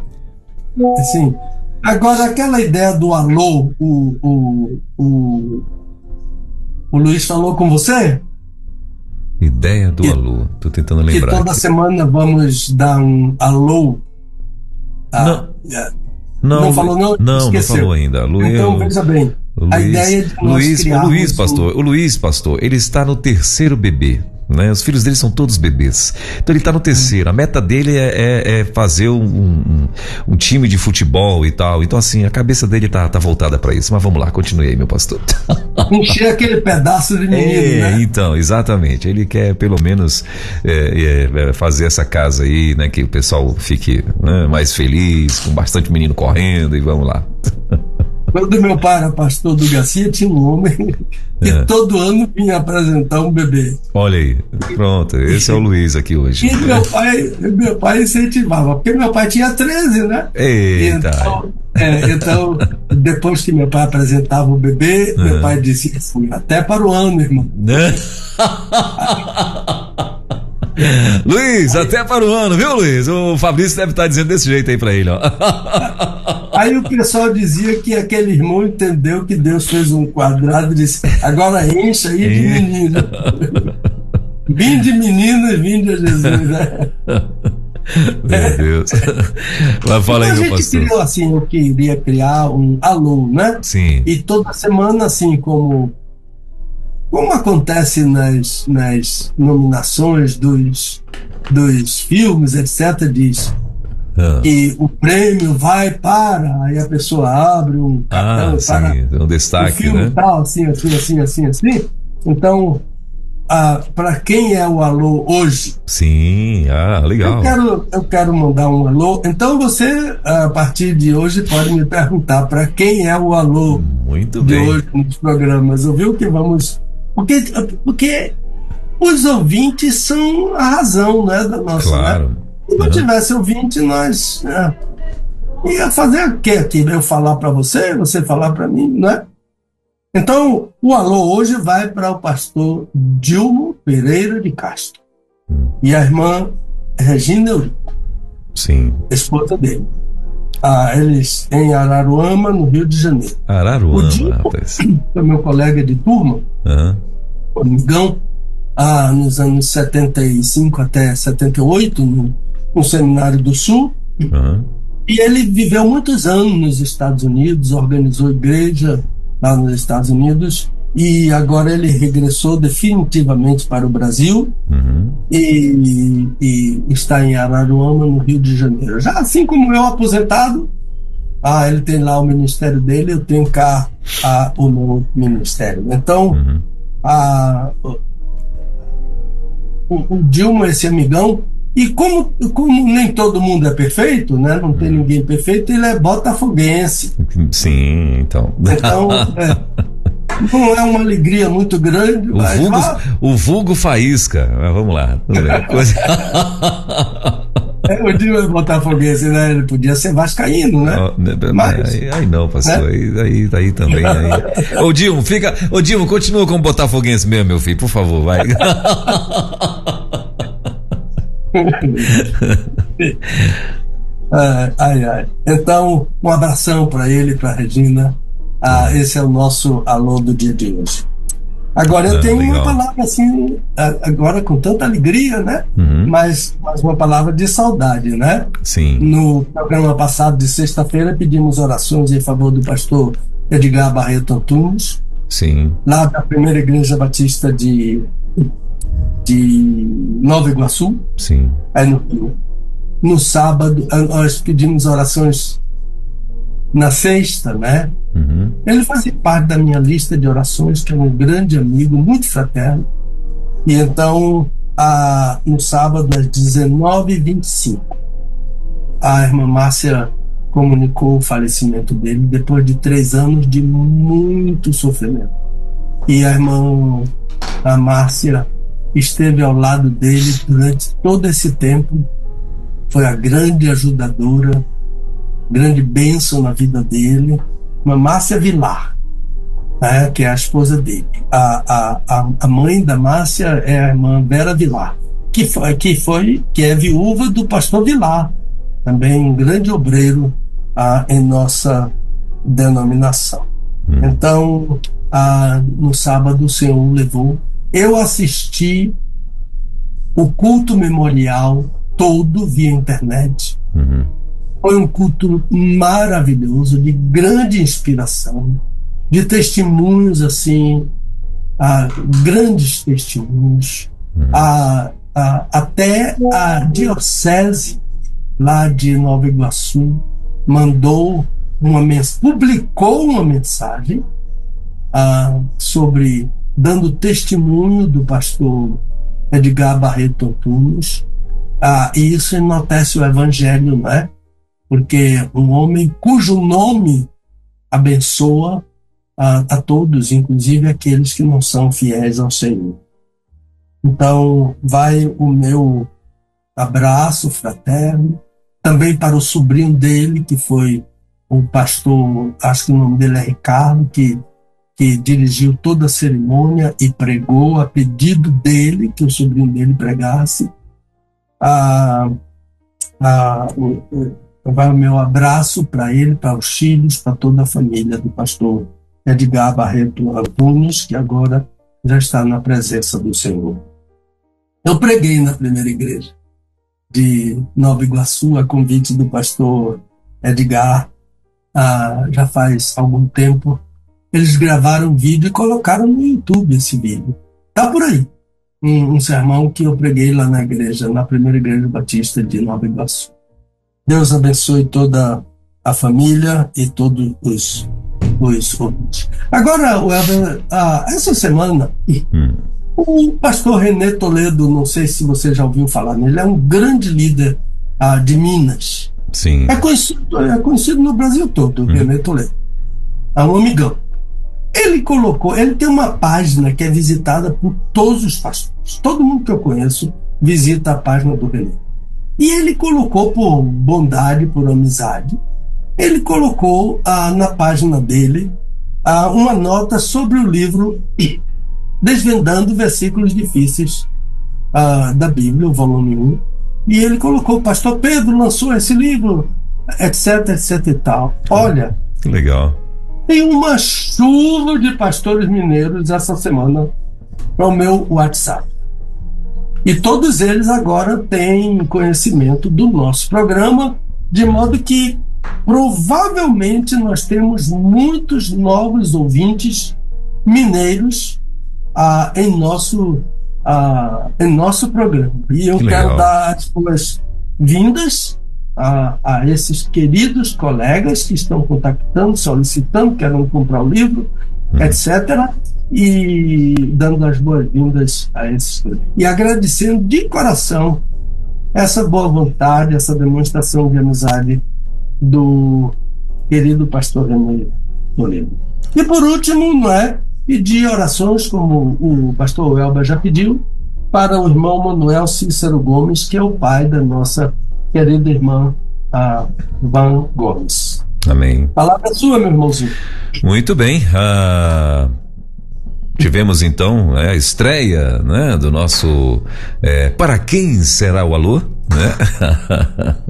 Assim, agora, aquela ideia do alô, o, o, o, o Luiz falou com você?
Ideia do que, alô, tô tentando lembrar.
Que toda aqui. semana vamos dar um alô.
A, não, não, não falou, não? Não, Esqueceu. não falou ainda.
Então, veja bem.
Luiz, a ideia de nós Luiz, o Luiz, pastor, o Luiz, pastor, ele está no terceiro bebê. Né? Os filhos dele são todos bebês. Então ele está no terceiro. A meta dele é, é, é fazer um, um, um, time de futebol e tal. Então, assim, a cabeça dele tá, tá voltada para isso. Mas vamos lá, continue aí, meu pastor.
Encher aquele pedaço de menino, é,
né? Então, exatamente. Ele quer pelo menos é, é, é, fazer essa casa aí, né? Que o pessoal fique né, mais feliz, com bastante menino correndo e vamos lá.
Quando meu pai era pastor do Garcia, tinha um homem que é. todo ano vinha apresentar um bebê.
Olha aí, pronto, esse é o Luiz aqui hoje.
E meu pai, meu pai incentivava, porque meu pai tinha 13, né?
Eita.
Então, é, então depois que meu pai apresentava o bebê, é. meu pai disse assim, até para o ano, irmão. Né?
Luiz, até para o ano, viu, Luiz? O Fabrício deve estar dizendo desse jeito aí para ele, ó.
Aí o pessoal dizia que aquele irmão entendeu que Deus fez um quadrado e disse: agora encha aí de menino. vim de menino e vim de Jesus, né?
Meu Deus. Mas fala aí,
então,
meu pastor.
Criou, assim, eu queria criar um aluno, né?
Sim.
E toda semana, assim, como como acontece nas, nas nominações dos, dos filmes, etc., diz ah. que o prêmio vai para, aí a pessoa abre um
cartão ah, para sim, um destaque,
filme
né?
tal, assim, assim, assim, assim, assim. Então, ah, para quem é o alô hoje.
Sim, ah, legal.
Eu quero, eu quero mandar um alô. Então você, a partir de hoje, pode me perguntar para quem é o alô
Muito
de
bem.
hoje nos programas. Ouviu que vamos. Porque, porque os ouvintes são a razão né, da nossa. Né?
Claro.
Se não tivesse ouvinte, nós. É, ia fazer o quê aqui? Eu falar para você, você falar para mim, né? Então, o alô hoje vai para o pastor Dilmo Pereira de Castro
Hum.
e a irmã Regina Eurico,
Sim.
esposa dele. Ah, eles em Araruama, no Rio de Janeiro. O
Araruama, rapaz.
Foi meu colega de turma,
Aham.
o amigão, ah, nos anos 75 até 78, no, no Seminário do Sul.
Aham.
E ele viveu muitos anos nos Estados Unidos, organizou igreja lá nos Estados Unidos e agora ele regressou definitivamente para o Brasil
Uhum.
e, e está em Araruama, no Rio de Janeiro. Já assim como eu, aposentado, ah, ele tem lá o ministério dele, eu tenho cá o meu ministério. Então,
Uhum.
a, o, o Dilma, esse amigão, e como, como nem todo mundo é perfeito, né? Não tem ninguém perfeito, ele é botafoguense.
Sim, então.
Então, é, não é uma alegria muito grande,
O
mas
vulgo, o vulgo faísca. Mas vamos lá. Coisa-
é, o Dilma é botafoguense, né? Ele podia ser vascaíno, né?
Ó, né,
Mas-
aí, aí não, pastor.
né?
Aí, aí, aí também. Aí. Ô, Dilma, fica. Ô, Dilma, continua como botafoguense mesmo, meu filho, por favor, vai.
É, ai, ai. Então, um abração para ele, para Regina. Ah, esse é o nosso alô do dia de hoje. Agora eu
Ah,
tenho uma
legal.
palavra assim, agora com tanta alegria, né?
Uhum.
Mas, mas uma palavra de saudade, né?
Sim.
No programa passado de sexta-feira pedimos orações em favor do pastor Edgar Barreto Antunes,
Sim.
lá da primeira igreja batista de, de Nova Iguaçu,
Sim.
aí no Rio. No sábado, nós pedimos orações na sexta, né?
Uhum.
Ele fazia parte da minha lista de orações, que é um grande amigo, muito fraterno. E então, a, no sábado, às 19h25, a irmã Márcia comunicou o falecimento dele depois de três anos de muito sofrimento. E a irmã a Márcia esteve ao lado dele durante todo esse tempo, foi a grande ajudadora, grande bênção na vida dele. Uma Márcia Vilar, né, que é a esposa dele. A, a, a, a mãe da Márcia é a irmã Vera Vilar, que foi, que foi que é viúva do pastor Vilar, também um grande obreiro ah, em nossa denominação.
Hum.
Então, ah, no sábado o Senhor o levou. Eu assisti o culto memorial todo via internet.
Uhum.
Foi um culto maravilhoso, de grande inspiração, de testemunhos assim, ah, grandes testemunhos. Ah, ah, até a diocese lá de Nova Iguaçu mandou uma mens publicou uma mensagem ah, sobre dando testemunho do pastor Edgar Barreto Antunes. Ah, e isso enaltece o evangelho, não é? Porque um homem cujo nome abençoa a, a todos, inclusive aqueles que não são fiéis ao Senhor. Então, vai o meu abraço fraterno, também para o sobrinho dele, que foi o pastor, acho que o nome dele é Ricardo, que, que dirigiu toda a cerimônia e pregou a pedido dele, que o sobrinho dele pregasse. Ah, ah, vai o meu abraço para ele, para os filhos, para toda a família do pastor Edgar Barreto Antunes, que agora já está na presença do Senhor. Eu preguei na primeira igreja de Nova Iguaçu, a convite do pastor Edgar, ah, já faz algum tempo. Eles gravaram um vídeo e colocaram no YouTube esse vídeo. Tá por aí. Um, um sermão que eu preguei lá na igreja, na primeira igreja batista de Nova Iguaçu. Deus abençoe toda a família e todos os, os ouvintes. Agora, Welber, ah, essa semana
Hum.
O pastor René Toledo, não sei se você já ouviu falar nele, é um grande líder ah, de Minas.
Sim.
É conhecido, é conhecido no Brasil todo, o
Hum.
René Toledo. É um amigão. Ele colocou, ele tem uma página que é visitada por todos os pastores. Todo mundo que eu conheço visita a página do René. E ele colocou, por bondade, por amizade, ele colocou ah, na página dele ah, uma nota sobre o livro Desvendando Versículos Difíceis ah, da Bíblia, o volume 1. E ele colocou, Pastor Pedro lançou esse livro, etc, etc e tal. Olha,
Que legal.
tem uma chuva de pastores mineiros essa semana para o meu WhatsApp. E todos eles agora têm conhecimento do nosso programa, de modo que provavelmente nós temos muitos novos ouvintes mineiros ah, em, nosso, ah, em nosso programa. E eu
Que
quero
legal.
dar as boas-vindas a, a esses queridos colegas que estão contactando, solicitando, querem comprar o livro, etc. E dando as boas-vindas a esses. E agradecendo de coração essa boa vontade, essa demonstração de amizade do querido pastor René Toledo. E por último, não é, pedir orações, como o pastor Elba já pediu, para o irmão Manuel Cícero Gomes, que é o pai da nossa querida irmã a Van Gomes.
Amém.
Palavra sua, meu irmãozinho.
Muito bem. ah, tivemos então né, a estreia né, do nosso é, Para Quem Será o Alô? Né?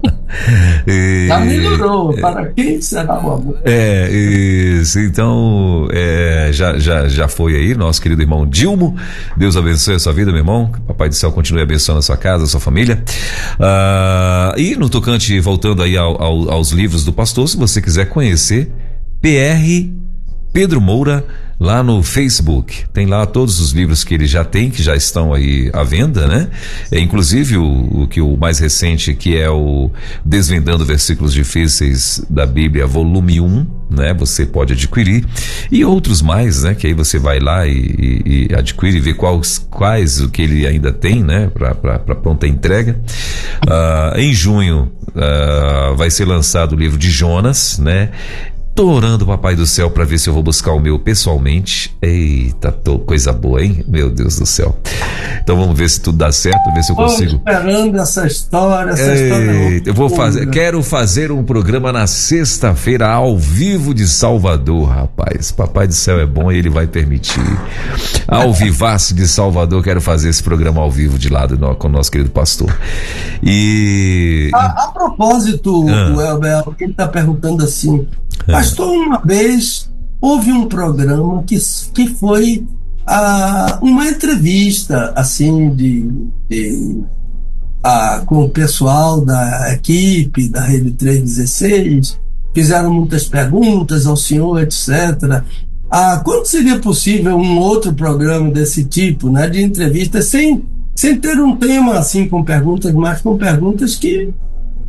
E-
Já melhorou. Para quem será o amor?
É, isso. Então, é, já, já, já foi aí, nosso querido irmão Dilmo. Deus abençoe a sua vida, meu irmão. Que Papai do céu continue abençoando a sua casa, a sua família. Ah, e no tocante, voltando aí ao- ao- aos livros do pastor, se você quiser conhecer, PR Pedro Moura lá no Facebook. Tem lá todos os livros que ele já tem, que já estão aí à venda, né? É, inclusive o, o que o mais recente, que é o Desvendando Versículos Difíceis da Bíblia, volume 1, né? Você pode adquirir. E outros mais, né? Que aí você vai lá e, e- e adquire e vê quais, quais o que ele ainda tem, né? Para pronta entrega. Ah, em junho ah, vai ser lançado o livro de Jonas, né? Tô orando, papai do céu, para ver se eu vou buscar o meu pessoalmente. Eita, tô, coisa boa, hein? Meu Deus do céu. Então vamos ver se tudo dá certo, ver se eu consigo.
esperando essa história, essa história. é
Eita, eu vou fazer, quero fazer um programa na sexta-feira ao vivo de Salvador, rapaz. Papai do céu é bom e ele vai permitir. Ao vivaço de Salvador, quero fazer esse programa ao vivo de lado com o nosso querido pastor. E
A, a propósito,
Ah.
o Elber, ele está perguntando assim: Pastor, uma vez houve um programa que, que foi ah, uma entrevista assim de, de- ah, com o pessoal da equipe da Rede 316, fizeram muitas perguntas ao senhor, etc. Ah, quando seria possível um outro programa desse tipo, né, de entrevista, sem, sem ter um tema assim com perguntas, mas com perguntas que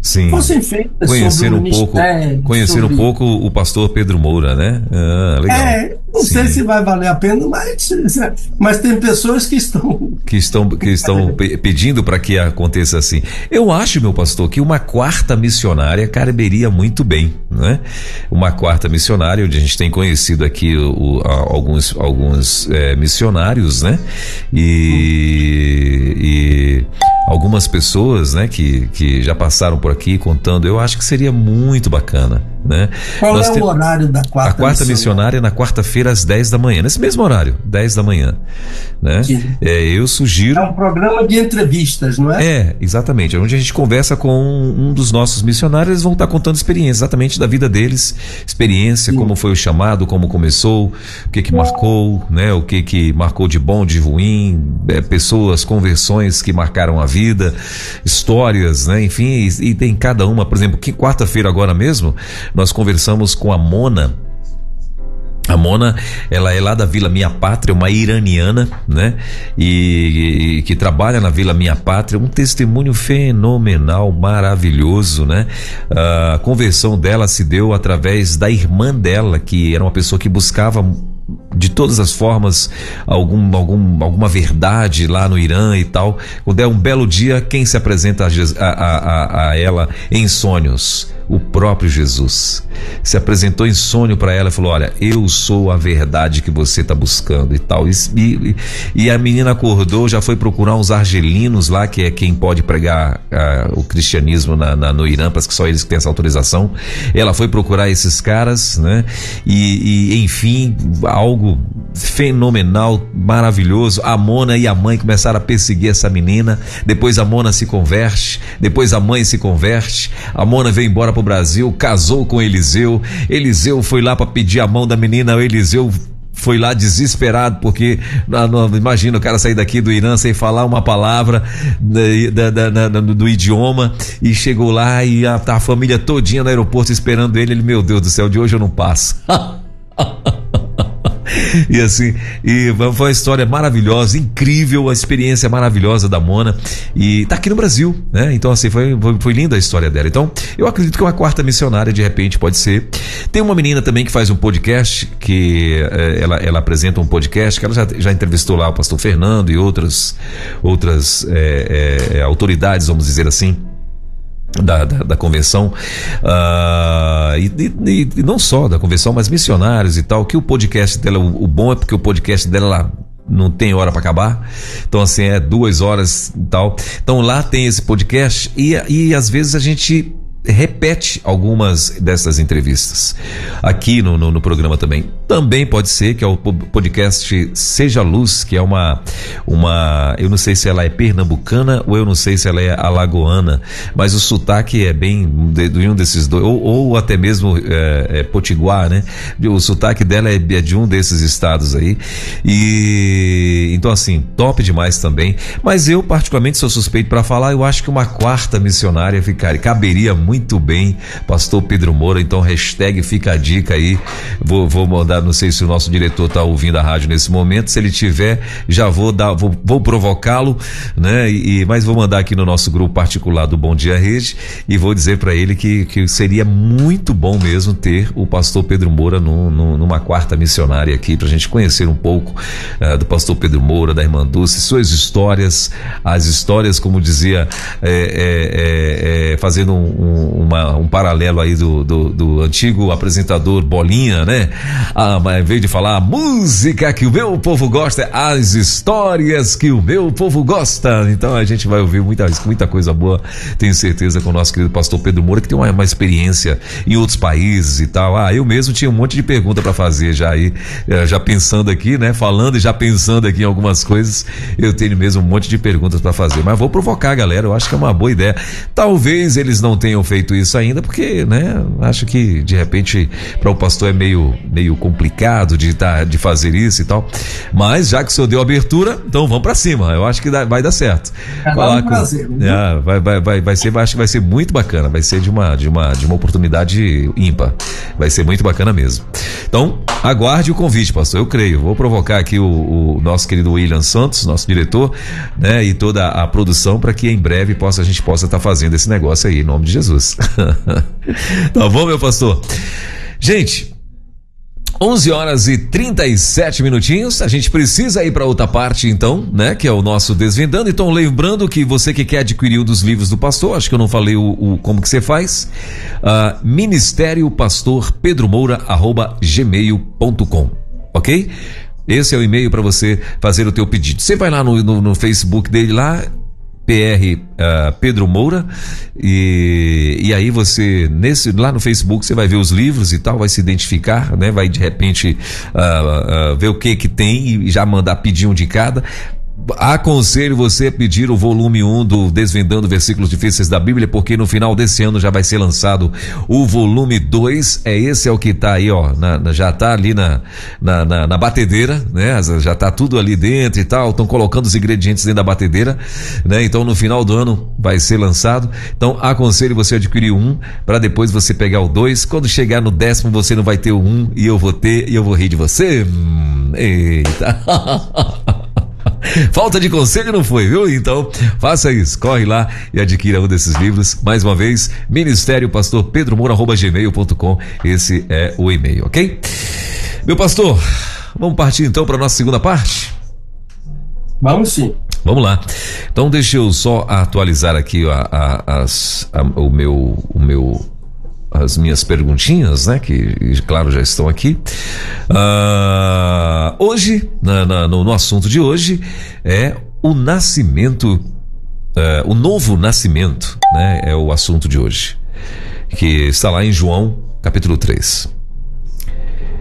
sim.
feitas
Conhecer um pouco, conhecer
sobre-
um pouco o pastor Pedro Moura, né? Ah, legal.
É, não sei
Sim.
se vai valer a pena, mas, mas tem pessoas que estão.
que estão, que estão pe- pedindo para que aconteça assim. Eu acho, meu pastor, que uma quarta missionária caberia muito bem, né? Uma quarta missionária, onde a gente tem conhecido aqui o- alguns, alguns é, missionários, né? E, e algumas pessoas, né, que, que já passaram por aqui contando. Eu acho que seria muito bacana, né?
Qual
Nós
é
te-
o horário da quarta
a quarta missionária é na quarta-feira às 10 da manhã, nesse mesmo horário, 10 da manhã, né?
Sim.
É, eu sugiro
É um programa de entrevistas, não é?
é, exatamente. Onde a gente conversa com um dos nossos missionários, eles vão estar contando experiência exatamente da vida deles, experiência, como foi o chamado, como começou, o que que marcou, né? O que que marcou de bom, de ruim, é, pessoas, conversões que marcaram a vida, histórias, né? Enfim, e, e tem cada uma. Por exemplo, que quarta-feira agora mesmo, nós conversamos com a Mona. A Mona, ela é lá da Vila Minha Pátria, uma iraniana, né? E, e que trabalha na Vila Minha Pátria, um testemunho fenomenal, maravilhoso, né? A conversão dela se deu através da irmã dela, que era uma pessoa que buscava de todas as formas algum, algum, alguma verdade lá no Irã e tal. Quando é um belo dia, quem se apresenta a, a, a, a ela em sonhos? o próprio Jesus. Se apresentou em sonho para ela e falou: Olha, eu sou a verdade que você está buscando e tal. E, e, e, a menina acordou, já foi procurar uns argelinos lá, que é quem pode pregar uh, o cristianismo na, na, no Irã, parece que só eles que têm essa autorização. Ela foi procurar esses caras, né? E, e enfim, algo fenomenal, maravilhoso. A Mona e a mãe começaram a perseguir essa menina. Depois a Mona se converte, depois a mãe se converte. A Mona veio embora pro Brasil, casou com Eliseu. Eliseu foi lá para pedir a mão da menina, o Eliseu foi lá desesperado, porque não, não, imagina o cara sair daqui do Irã sem falar uma palavra da, da, da, do idioma e chegou lá e a, a família todinha no aeroporto esperando ele. Ele, meu Deus do céu, de hoje eu não passo. e assim, e foi uma história maravilhosa, incrível, a experiência maravilhosa da Mona. E tá aqui no Brasil, né? Então, assim, foi, foi, foi linda a história dela. Então, eu acredito que uma quarta missionária, de repente, pode ser. Tem uma menina também que faz um podcast, que é, ela, ela apresenta um podcast, que ela já, já entrevistou lá o pastor Fernando e outras, outras é, é, autoridades, vamos dizer assim da, da, da, convenção uh, e, e, e, não só da convenção, mas missionários e tal. Que o podcast dela, o, o bom é porque o podcast dela não tem hora para acabar. Então, assim, é duas horas e tal. Então, lá tem esse podcast e, e às vezes a gente repete algumas dessas entrevistas aqui no, no, no, programa também. Também pode ser que é o podcast Seja Luz, que é uma, uma. Eu não sei se ela é pernambucana ou eu não sei se ela é alagoana, mas o sotaque é bem de, de um desses dois, ou, ou até mesmo é, é, potiguar, né? O sotaque dela é, é de um desses estados aí. E então, assim, top demais também. Mas eu, particularmente, sou suspeito para falar, eu acho que uma quarta missionária ficaria, caberia muito muito bem, pastor Pedro Moura. Então, hashtag fica a dica aí. Vou, vou mandar, não sei se o nosso diretor está ouvindo a rádio nesse momento. Se ele tiver, já vou dar, vou, vou provocá-lo, né? E, mas vou mandar aqui no nosso grupo particular do Bom Dia Rede e vou dizer para ele que, que seria muito bom mesmo ter o pastor Pedro Moura no, no, numa quarta missionária aqui, para a gente conhecer um pouco uh, do pastor Pedro Moura, da irmã Dulce, suas histórias, as histórias, como dizia, é, é, é, fazendo um, um uma, um paralelo aí do, do, do, antigo apresentador Bolinha, né? Ah, mas em vez de falar a música que o meu povo gosta, é as histórias que o meu povo gosta. Então a gente vai ouvir muita, muita coisa boa, tenho certeza, com o nosso querido pastor Pedro Moura, que tem uma, uma experiência em outros países e tal. Ah, eu mesmo tinha um monte de pergunta para fazer já aí, eh, já pensando aqui, né? Falando e já pensando aqui em algumas coisas, eu tenho mesmo um monte de perguntas para fazer. Mas vou provocar, galera, eu acho que é uma boa ideia. Talvez eles não tenham feito isso ainda, porque, né, acho que de repente para o pastor é meio, meio complicado de, tá, de fazer isso e tal. Mas já que o senhor deu abertura, então vamos para cima. Eu acho que dá, vai dar certo.
É um prazer,
com, é, vai, vai, vai, vai ser, acho que vai ser muito bacana. Vai ser de uma, de uma, de uma oportunidade ímpar. Vai ser muito bacana mesmo. Então, aguarde o convite, pastor. Eu creio. Vou provocar aqui o, o nosso querido William Santos, nosso diretor, né, e toda a produção para que em breve possa, a gente possa estar tá fazendo esse negócio aí, em nome de Jesus. tá bom, meu pastor? Gente, 11 horas e 37 minutinhos. A gente precisa ir para outra parte, então, né? Que é o nosso Desvendando. Então, lembrando que você que quer adquirir um dos livros do pastor, acho que eu não falei o, o como que você faz. Uh, Ministério Pastor Pedro Moura, arroba gmail.com. Ok? Esse é o e-mail para você fazer o teu pedido. Você vai lá no, no, no Facebook dele lá, PR uh, ah, Pedro Moura e, e aí você nesse lá no Facebook você vai ver os livros e tal, vai se identificar, né? Vai de repente uh, uh, ver o que que tem e já mandar pedir um de cada aconselho você a pedir o volume 1 do Desvendando Versículos Difíceis da Bíblia, porque no final desse ano já vai ser lançado o volume 2. É esse é o que está aí, ó, na, na, já está ali na, na, na, na, batedeira, né? Já está tudo ali dentro e tal. Estão colocando os ingredientes dentro da batedeira, né? Então no final do ano vai ser lançado. Então aconselho você a adquirir um para depois você pegar o dois. Quando chegar no décimo você não vai ter o um e eu vou ter e eu vou rir de você. Hum, eita. Falta de conselho não foi, viu? Então, faça isso. Corre lá e adquira um desses livros. Mais uma vez, Ministério Pastor Pedro Moura, arroba gmail.com. Esse é o e-mail, ok? Meu pastor, Vamos partir então para nossa segunda parte?
Vamos sim.
Vamos lá. Então deixa eu só atualizar aqui a, a, as, a, o meu, o meu, as minhas perguntinhas, né? Que claro já estão aqui. Uh, hoje, na, na, no, no, assunto de hoje é o nascimento, uh, o novo nascimento, né? É o assunto de hoje que está lá em João capítulo 3.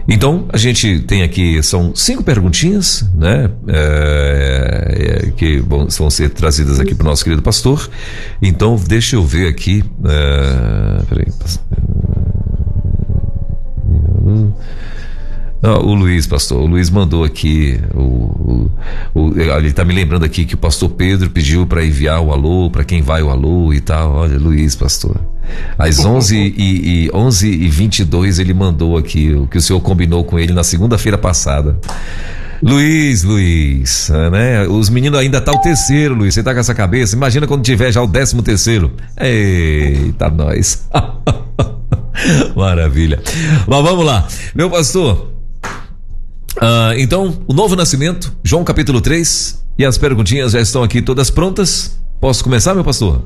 Então, a gente tem aqui, são cinco perguntinhas, né? É, é, que vão, vão, ser trazidas aqui para o nosso querido pastor. Então, deixa eu ver aqui. É, peraí. Não, o Luiz, pastor, o Luiz mandou aqui. O, o, o ele está me lembrando aqui que o pastor Pedro pediu para enviar o alô, para quem vai o alô e tal. Olha, Luiz, pastor. Às 11 e, e 11 e 22 ele mandou aqui o que o senhor combinou com ele na segunda-feira passada. Luiz, Luiz, né? Os meninos ainda tá o terceiro, Luiz. Você tá com essa cabeça? Imagina quando tiver já o décimo terceiro. Eita, nós. Maravilha. Mas vamos lá. Meu pastor. Uh, então, o novo nascimento, João capítulo 3. E as perguntinhas já estão aqui todas prontas. Posso começar, meu pastor?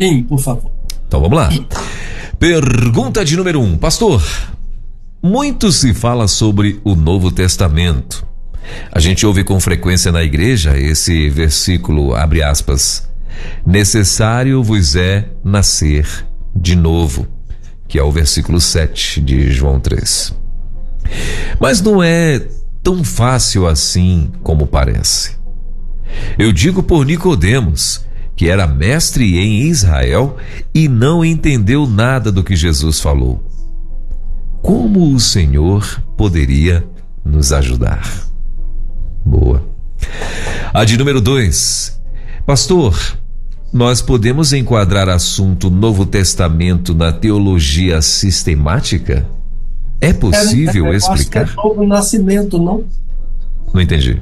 Sim, por favor.
Então vamos lá. Pergunta de número um, pastor. Muito se fala sobre o Novo Testamento. A gente ouve com frequência na igreja esse versículo, abre aspas, necessário vos é nascer de novo, que é o versículo 7 de João 3. Mas não é tão fácil assim como parece. Eu digo por Nicodemos, que era mestre em Israel e não entendeu nada do que Jesus falou. Como o Senhor poderia nos ajudar? Boa. A de número 2. Pastor, nós podemos enquadrar assunto Novo Testamento na teologia sistemática? É possível é, é, explicar?
é novo nascimento, não?
Não entendi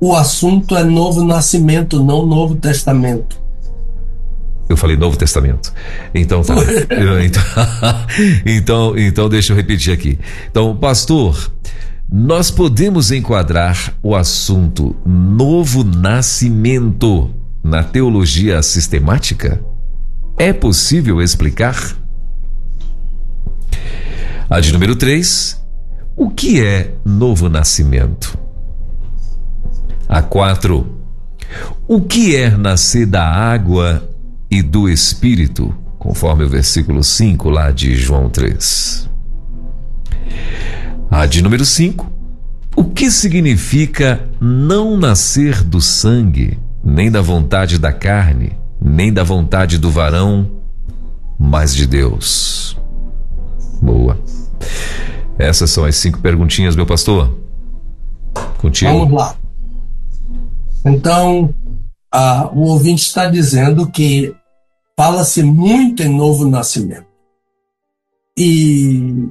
o assunto é Novo Nascimento, não Novo Testamento.
Eu falei Novo Testamento. Então tá. então, então, então deixa eu repetir aqui. Então, pastor, nós podemos enquadrar o assunto Novo Nascimento na teologia sistemática? É possível explicar? A de número 3. O que é novo nascimento? A 4. O que é nascer da água e do Espírito, conforme o versículo 5 lá de João 3. A de número 5. O que significa não nascer do sangue, nem da vontade da carne, nem da vontade do varão, mas de Deus? Boa. Essas são as cinco perguntinhas, meu pastor. Contigo.
Vamos lá. Então, a, o ouvinte está dizendo que fala-se muito em novo nascimento. E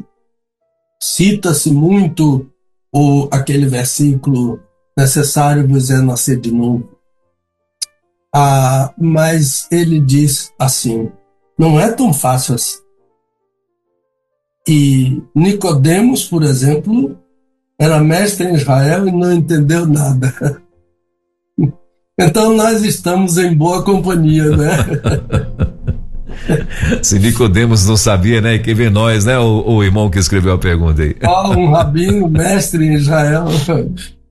cita-se muito o, aquele versículo necessário vos é nascer de novo. Ah, mas ele diz assim, não é tão fácil assim. E Nicodemos, por exemplo, era mestre em Israel e não entendeu nada. Então nós estamos em boa companhia, né?
Se Nicodemos não sabia, né? Quem vê nós, né? O, o, irmão que escreveu a pergunta aí.
Ah, um rabino, mestre em Israel.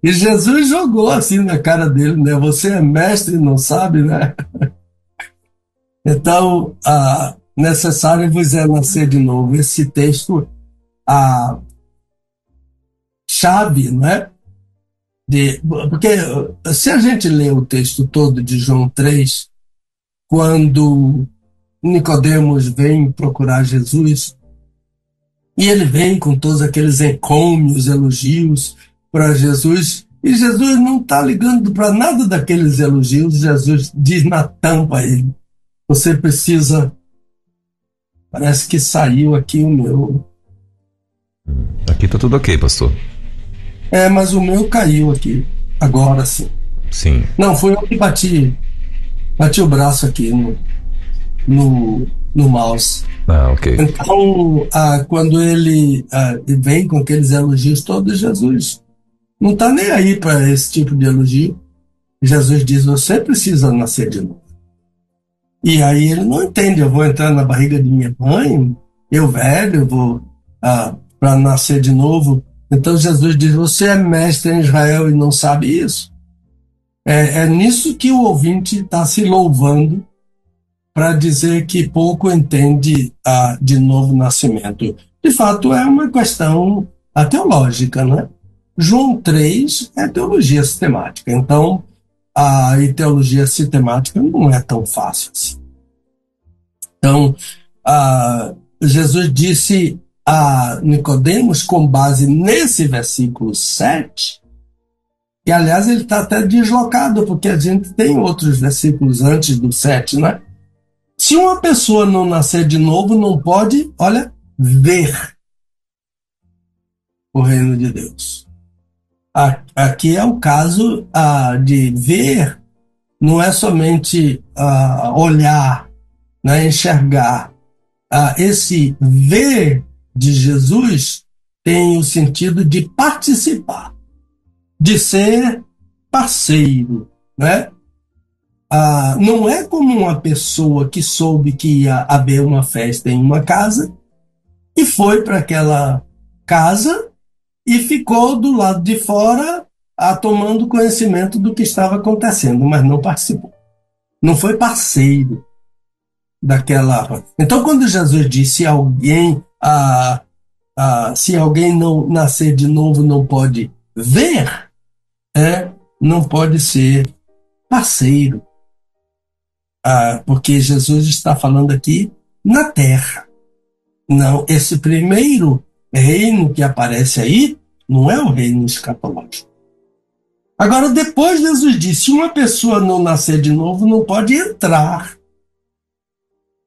E Jesus jogou assim na cara dele, né? Você é mestre e não sabe, né? Então, a necessário vos é nascer de novo. Esse texto, a chave, não é? De. Porque se a gente lê o texto todo de João 3, quando Nicodemos vem procurar Jesus, e ele vem com todos aqueles encômios, elogios para Jesus, e Jesus não está ligando para nada daqueles elogios, Jesus diz na tampa a ele: Você precisa. Parece que saiu aqui o meu.
Aqui está tudo ok, pastor.
É, mas o meu caiu aqui. Agora sim.
Sim.
Não, foi eu que bati. Bati o braço aqui no. no no mouse.
Ah, ok.
Então, ah, quando ele ah, vem com aqueles elogios todos, Jesus não está nem aí para esse tipo de elogio. Jesus diz: Você precisa nascer de novo. E aí ele não entende: Eu vou entrar na barriga de minha mãe, eu velho, vou ah, para nascer de novo. Então Jesus diz: Você é mestre em Israel e não sabe isso? É, é nisso que o ouvinte está se louvando para dizer que pouco entende ah, de novo nascimento. De fato, é uma questão teológica, né? João 3 é teologia sistemática, então a teologia sistemática não é tão fácil assim. Então, ah, Jesus disse a Nicodemos, com base nesse versículo 7, e aliás ele está até deslocado, porque a gente tem outros versículos antes do 7, né? Se uma pessoa não nascer de novo, não pode, olha, ver o reino de Deus. Aqui é o caso ah, de ver, não é somente ah, olhar, né, enxergar. Ah, esse ver de Jesus tem o sentido de participar, de ser parceiro, né? Ah, não é como uma pessoa que soube que ia haver uma festa em uma casa e foi para aquela casa e ficou do lado de fora ah, tomando conhecimento do que estava acontecendo, mas não participou. Não foi parceiro daquela. Então, quando Jesus disse alguém, se alguém não nascer de novo não pode ver, é, não pode ser parceiro ah, porque Jesus está falando aqui na terra. Não, esse primeiro reino que aparece aí não é o reino escatológico. Agora, depois Jesus disse: se uma pessoa não nascer de novo, não pode entrar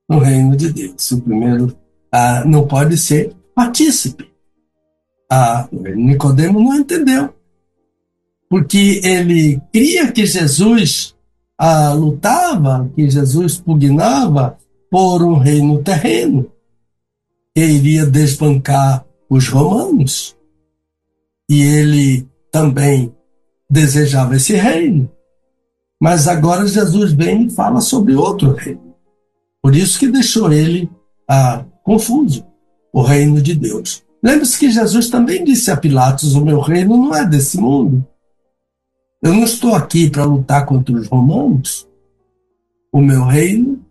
no reino de Deus. O primeiro ah, não pode ser partícipe. Ah, Nicodemo não entendeu. Porque ele cria que Jesus ah, lutava, que Jesus pugnava por um reino terreno, que iria desbancar os romanos. E ele também desejava esse reino. Mas agora Jesus vem e fala sobre outro reino. Por isso que deixou ele ah, confuso, o reino de Deus. Lembre-se que Jesus também disse a Pilatos: O meu reino não é desse mundo. Eu não estou aqui para lutar contra os romanos. O meu reino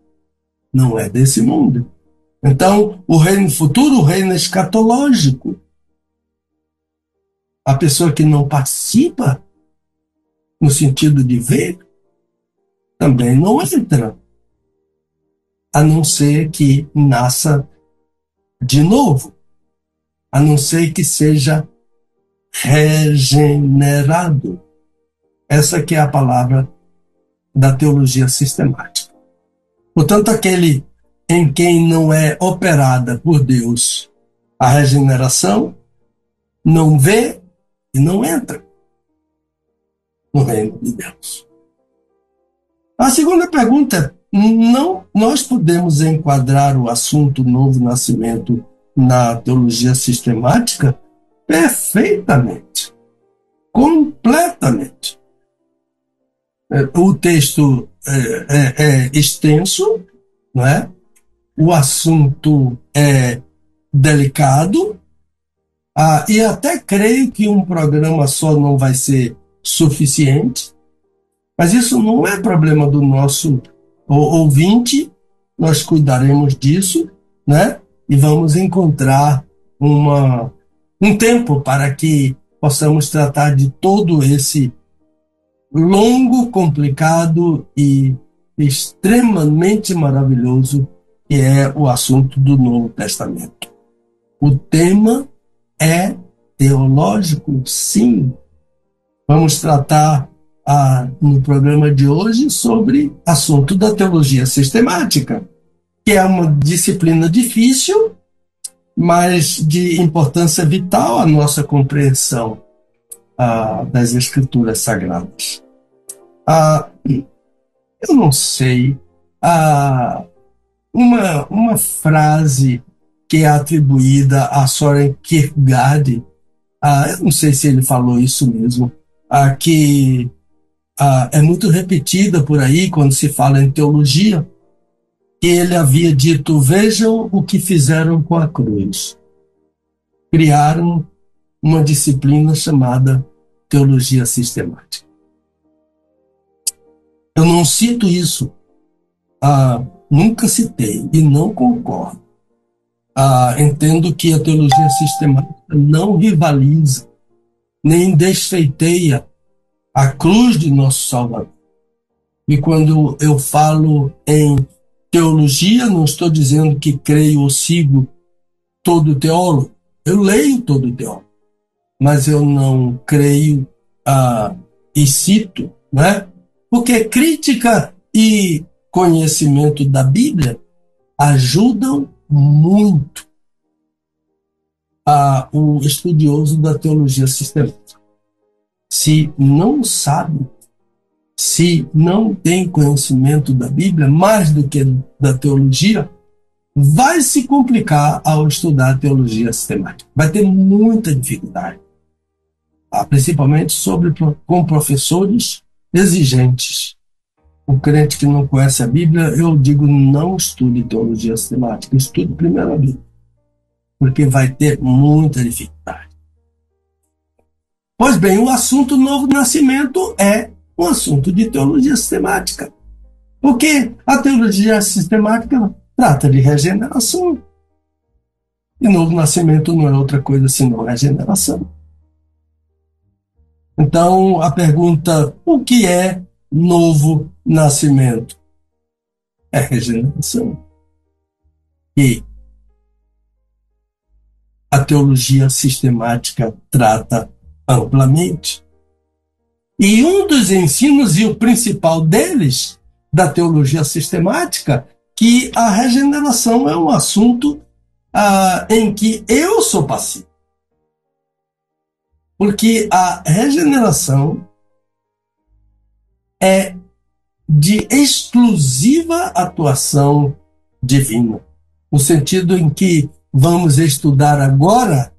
não é desse mundo. Então, o reino futuro, o reino escatológico. A pessoa que não participa, no sentido de ver, também não entra. A não ser que nasça de novo. A não ser que seja regenerado. Essa que é a palavra da teologia sistemática. Portanto, aquele em quem não é operada por Deus a regeneração, não vê e não entra no reino de Deus. A segunda pergunta é: não, nós podemos enquadrar o assunto novo nascimento na teologia sistemática perfeitamente, completamente. É, o texto é, é, é extenso, não é? o assunto é delicado, ah, e até creio que um programa só não vai ser suficiente, mas isso não é problema do nosso ouvinte, nós cuidaremos disso, né? E vamos encontrar uma, um tempo para que possamos tratar de todo esse longo, complicado e extremamente maravilhoso que é o assunto do Novo Testamento. O tema é teológico, sim. Vamos tratar no programa de hoje sobre assunto da teologia sistemática, que é uma disciplina difícil, mas de importância vital à nossa compreensão ah, das Escrituras Sagradas. Ah, eu não sei. Ah, uma, uma frase que é atribuída a Soren Kierkegaard, ah, eu não sei se ele falou isso mesmo, ah, que ah, é muito repetida por aí quando se fala em teologia, que ele havia dito: Vejam o que fizeram com a cruz. Criaram uma disciplina chamada teologia sistemática. Eu não cito isso, ah, nunca citei e não concordo. Ah, entendo que a teologia sistemática não rivaliza, nem desfeiteia a cruz de nosso Salvador. E quando eu falo em teologia, não estou dizendo que creio ou sigo todo teólogo. Eu leio todo teólogo, mas eu não creio ah, e cito, né? Porque crítica e conhecimento da Bíblia ajudam muito a, o estudioso da teologia sistemática. Se não sabe, se não tem conhecimento da Bíblia, mais do que da teologia, vai se complicar ao estudar teologia sistemática. Vai ter muita dificuldade, ah, principalmente sobre, com professores exigentes. O crente que não conhece a Bíblia, eu digo, não estude teologia sistemática, estude primeiro a Bíblia, porque vai ter muita dificuldade. Pois bem, o assunto novo nascimento é um assunto de teologia sistemática. Porque a teologia sistemática trata de regeneração. E novo nascimento não é outra coisa senão regeneração. Então, a pergunta: o que é novo nascimento? É regeneração. E a teologia sistemática trata amplamente. E um dos ensinos, e o principal deles, da teologia sistemática, que a regeneração é um assunto ah, em que eu sou passivo. Porque a regeneração é de exclusiva atuação divina. No sentido em que vamos estudar agora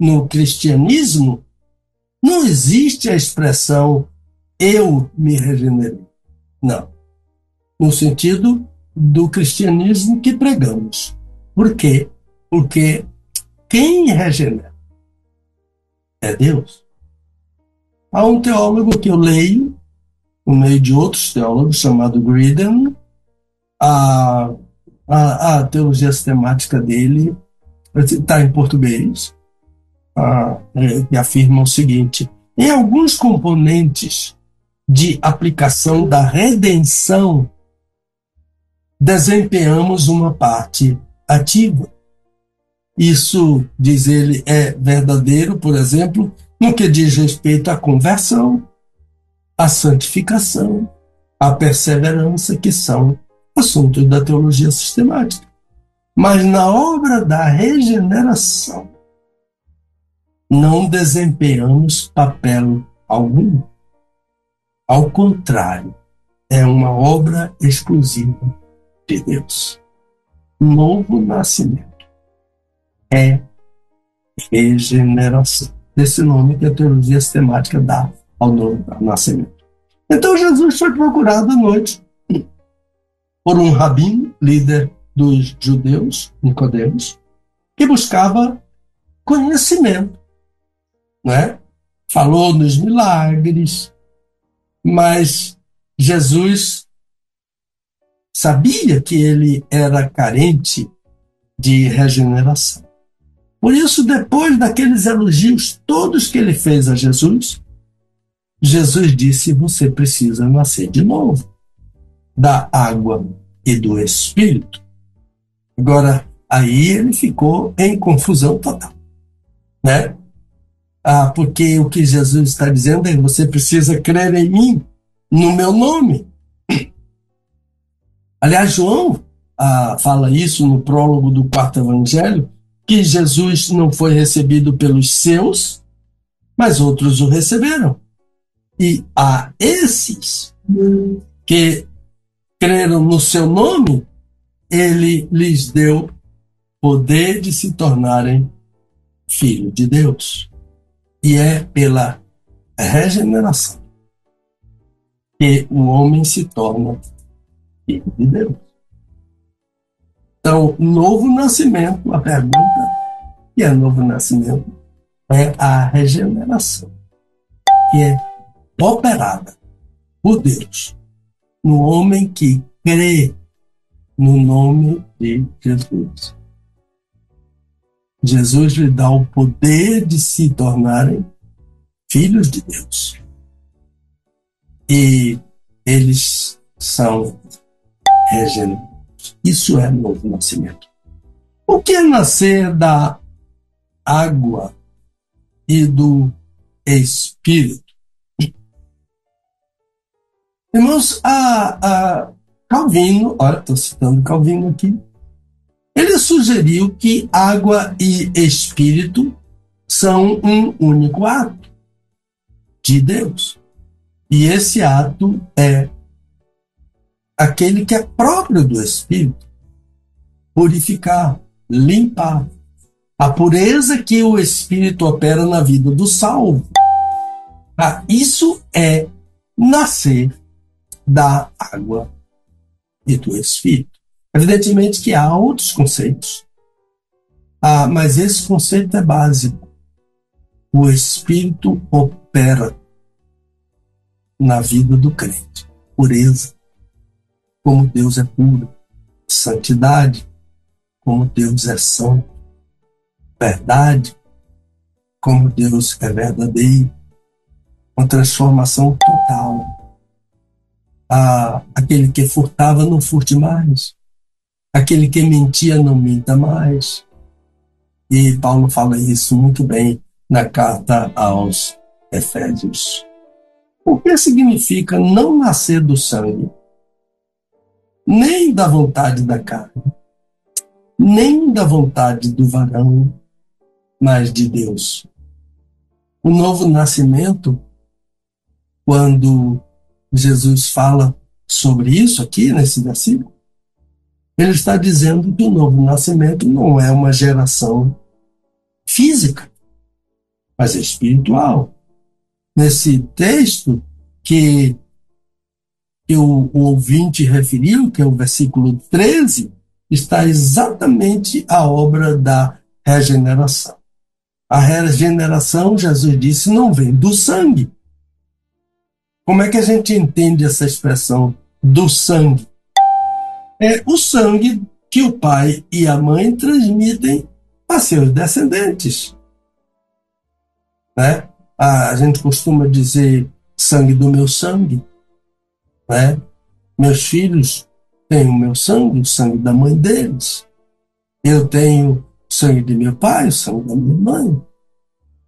no cristianismo, não existe a expressão eu me regenerei. Não. No sentido do cristianismo que pregamos. Por quê? Porque quem regenera é Deus. Há um teólogo que eu leio, no meio de outros teólogos, chamado Griden, a, a, a teologia sistemática dele está em português, a, é, afirma o seguinte: em alguns componentes de aplicação da redenção, desempenhamos uma parte ativa. Isso, diz ele, é verdadeiro, por exemplo, no que diz respeito à conversão, à santificação, à perseverança, que são assuntos da teologia sistemática. Mas na obra da regeneração, não desempenhamos papel algum. Ao contrário, é uma obra exclusiva de Deus. Novo nascimento é regeneração. Esse nome que a teologia sistemática dá ao novo nascimento. Então Jesus foi procurado à noite por um rabino, líder dos judeus, Nicodemos, que buscava conhecimento, né? Falou nos milagres, mas Jesus sabia que ele era carente de regeneração. Por isso, depois daqueles elogios todos que ele fez a Jesus, Jesus disse: Você precisa nascer de novo da água e do Espírito. Agora, aí ele ficou em confusão total. Né? Ah, porque o que Jesus está dizendo é: você precisa crer em mim, no meu nome. Aliás, João ah, fala isso no prólogo do quarto evangelho, que Jesus não foi recebido pelos seus, mas outros o receberam. E a esses que creram no seu nome, ele lhes deu poder de se tornarem filhos de Deus. E é pela regeneração que o homem se torna filho de Deus. Então, novo nascimento, a pergunta que é novo nascimento é a regeneração, que é operada por Deus no homem que crê no nome de Jesus. Jesus lhe dá o poder de se tornarem filhos de Deus. E eles são regenerados. Isso é novo nascimento. O que é nascer da água e do Espírito? Irmãos, a, a Calvino, olha, estou citando Calvino aqui, ele sugeriu que água e espírito são um único ato de Deus. E esse ato é aquele que é próprio do Espírito purificar, limpar. A pureza que o Espírito opera na vida do salvo. Ah, isso é nascer da água e do Espírito. Evidentemente que há outros conceitos, ah, mas esse conceito é básico. O Espírito opera na vida do crente. Pureza, como Deus é puro. Santidade, como Deus é santo. Verdade, como Deus é verdadeiro. Uma transformação total ah, aquele que furtava não furte mais, aquele que mentia não minta mais. E Paulo fala isso muito bem na carta aos Efésios. O que significa não nascer do sangue, nem da vontade da carne, nem da vontade do varão, mas de Deus. O novo nascimento, quando Jesus fala sobre isso aqui nesse versículo, ele está dizendo que o novo nascimento não é uma geração física, mas espiritual. Nesse texto que, o, o ouvinte referiu, que é o versículo 13, está exatamente a obra da regeneração. A regeneração, Jesus disse, não vem do sangue, como é que a gente entende essa expressão do sangue? É o sangue que o pai e a mãe transmitem a seus descendentes. Né? A gente costuma dizer sangue do meu sangue. Né? Meus filhos têm o meu sangue, o sangue da mãe deles. Eu tenho o sangue de meu pai, o sangue da minha mãe,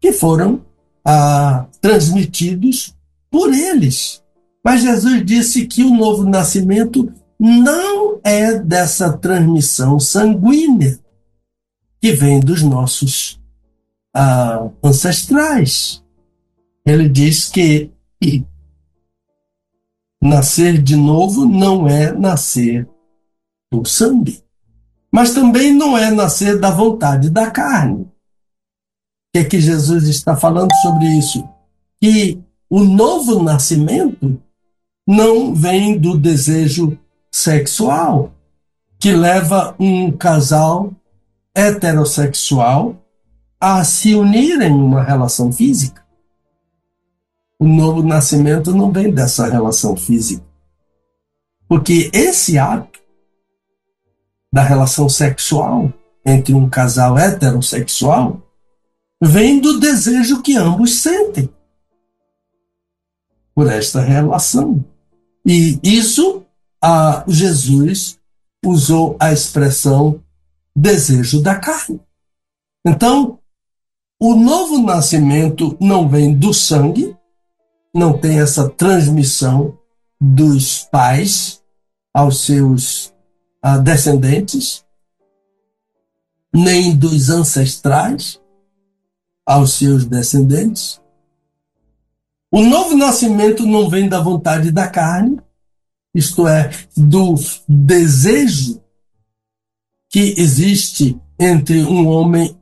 que foram ah, transmitidos por eles. Mas Jesus disse que o novo nascimento não é dessa transmissão sanguínea que vem dos nossos ah, ancestrais. Ele diz que nascer de novo não é nascer do sangue, mas também não é nascer da vontade da carne. O que é que Jesus está falando sobre isso? Que o novo nascimento não vem do desejo sexual, que leva um casal heterossexual a se unir em uma relação física. O novo nascimento não vem dessa relação física. Porque esse ato da relação sexual entre um casal heterossexual vem do desejo que ambos sentem por esta relação. E isso Jesus usou a expressão desejo da carne. Então, o novo nascimento não vem do sangue, não tem essa transmissão dos pais aos seus uh, descendentes, nem dos ancestrais aos seus descendentes, o novo nascimento não vem da vontade da carne, isto é, do desejo que existe entre um homem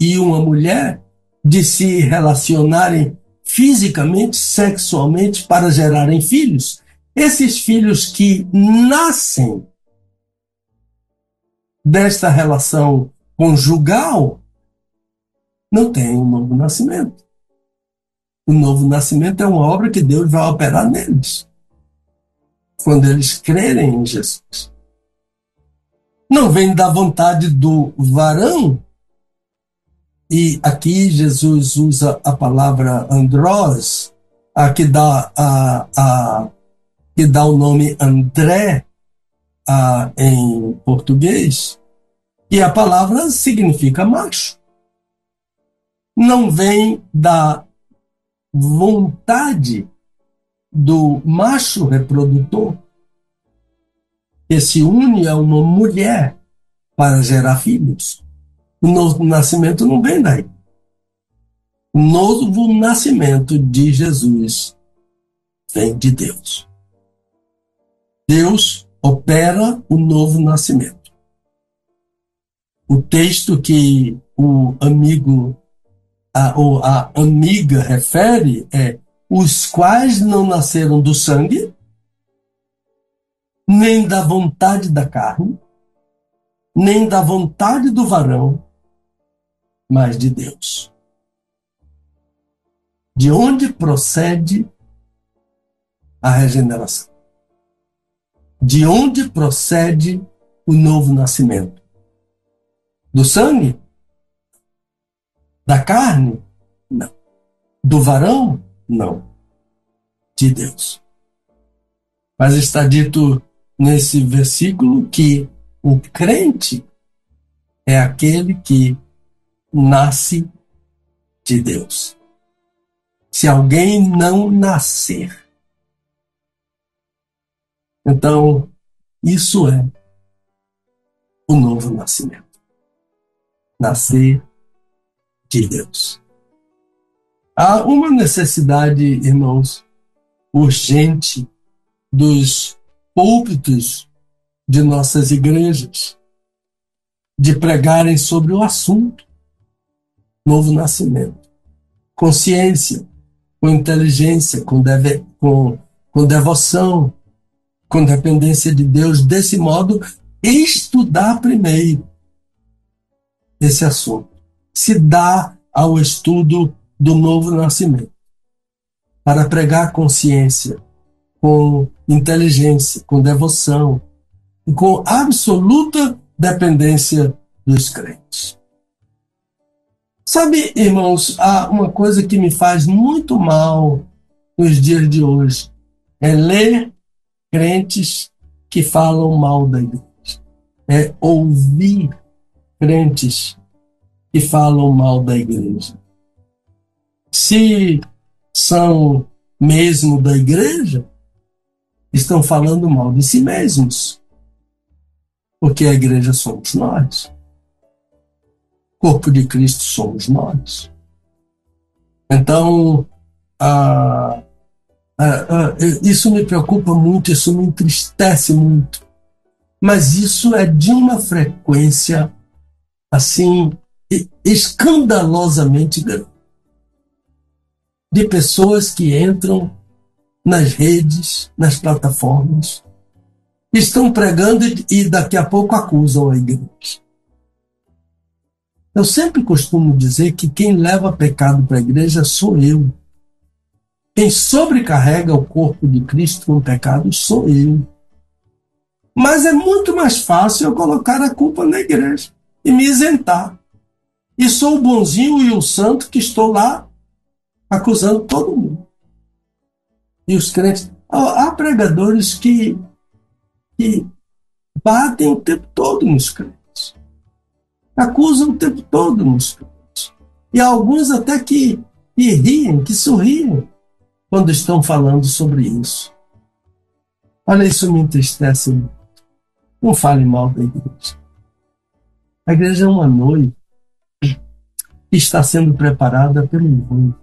e uma mulher de se relacionarem fisicamente, sexualmente, para gerarem filhos. Esses filhos que nascem desta relação conjugal não têm um novo nascimento. O novo nascimento é uma obra que Deus vai operar neles, quando eles crerem em Jesus. Não vem da vontade do varão, e aqui Jesus usa a palavra andrós, a que dá, a, a, que dá o nome André a, em português, e a palavra significa macho. Não vem da vontade do macho reprodutor que se une a uma mulher para gerar filhos. O novo nascimento não vem daí. O novo nascimento de Jesus vem de Deus. Deus opera o novo nascimento. O texto que o amigo a, ou a amiga refere é os quais não nasceram do sangue, nem da vontade da carne, nem da vontade do varão, mas de Deus. De onde procede a regeneração? De onde procede o novo nascimento? Do sangue? Da carne? Não. Do varão? Não. De Deus. Mas está dito nesse versículo que o crente é aquele que nasce de Deus. Se alguém não nascer, então isso é o novo nascimento. Nascer de Deus. Há uma necessidade, irmãos, urgente dos púlpitos de nossas igrejas de pregarem sobre o assunto novo nascimento. Consciência, com inteligência, com, deve, com, com devoção, com dependência de Deus. Desse modo, estudar primeiro esse assunto. Se dá ao estudo do novo nascimento. Para pregar consciência, com inteligência, com devoção e com absoluta dependência dos crentes. Sabe, irmãos, há uma coisa que me faz muito mal nos dias de hoje é ler crentes que falam mal da igreja. É ouvir crentes que falam mal da igreja. Se são mesmo da igreja, estão falando mal de si mesmos. Porque a igreja somos nós corpo de Cristo somos nós. Então, isso me preocupa muito, isso me entristece muito. Mas isso é de uma frequência assim escandalosamente grande. De pessoas que entram nas redes, nas plataformas, estão pregando e daqui a pouco acusam a igreja. Eu sempre costumo dizer que quem leva pecado para a igreja sou eu. Quem sobrecarrega o corpo de Cristo com pecado sou eu. Mas é muito mais fácil eu colocar a culpa na igreja e me isentar. E sou o bonzinho e o santo que estou lá acusando todo mundo. E os crentes. Há pregadores que, que batem o tempo todo nos crentes acusam o tempo todo nos crentes. E alguns até que, que riem, que sorriem quando estão falando sobre isso. Olha, isso me entristece muito. Não fale mal da igreja. A igreja é uma noiva que está sendo preparada pelo mundo.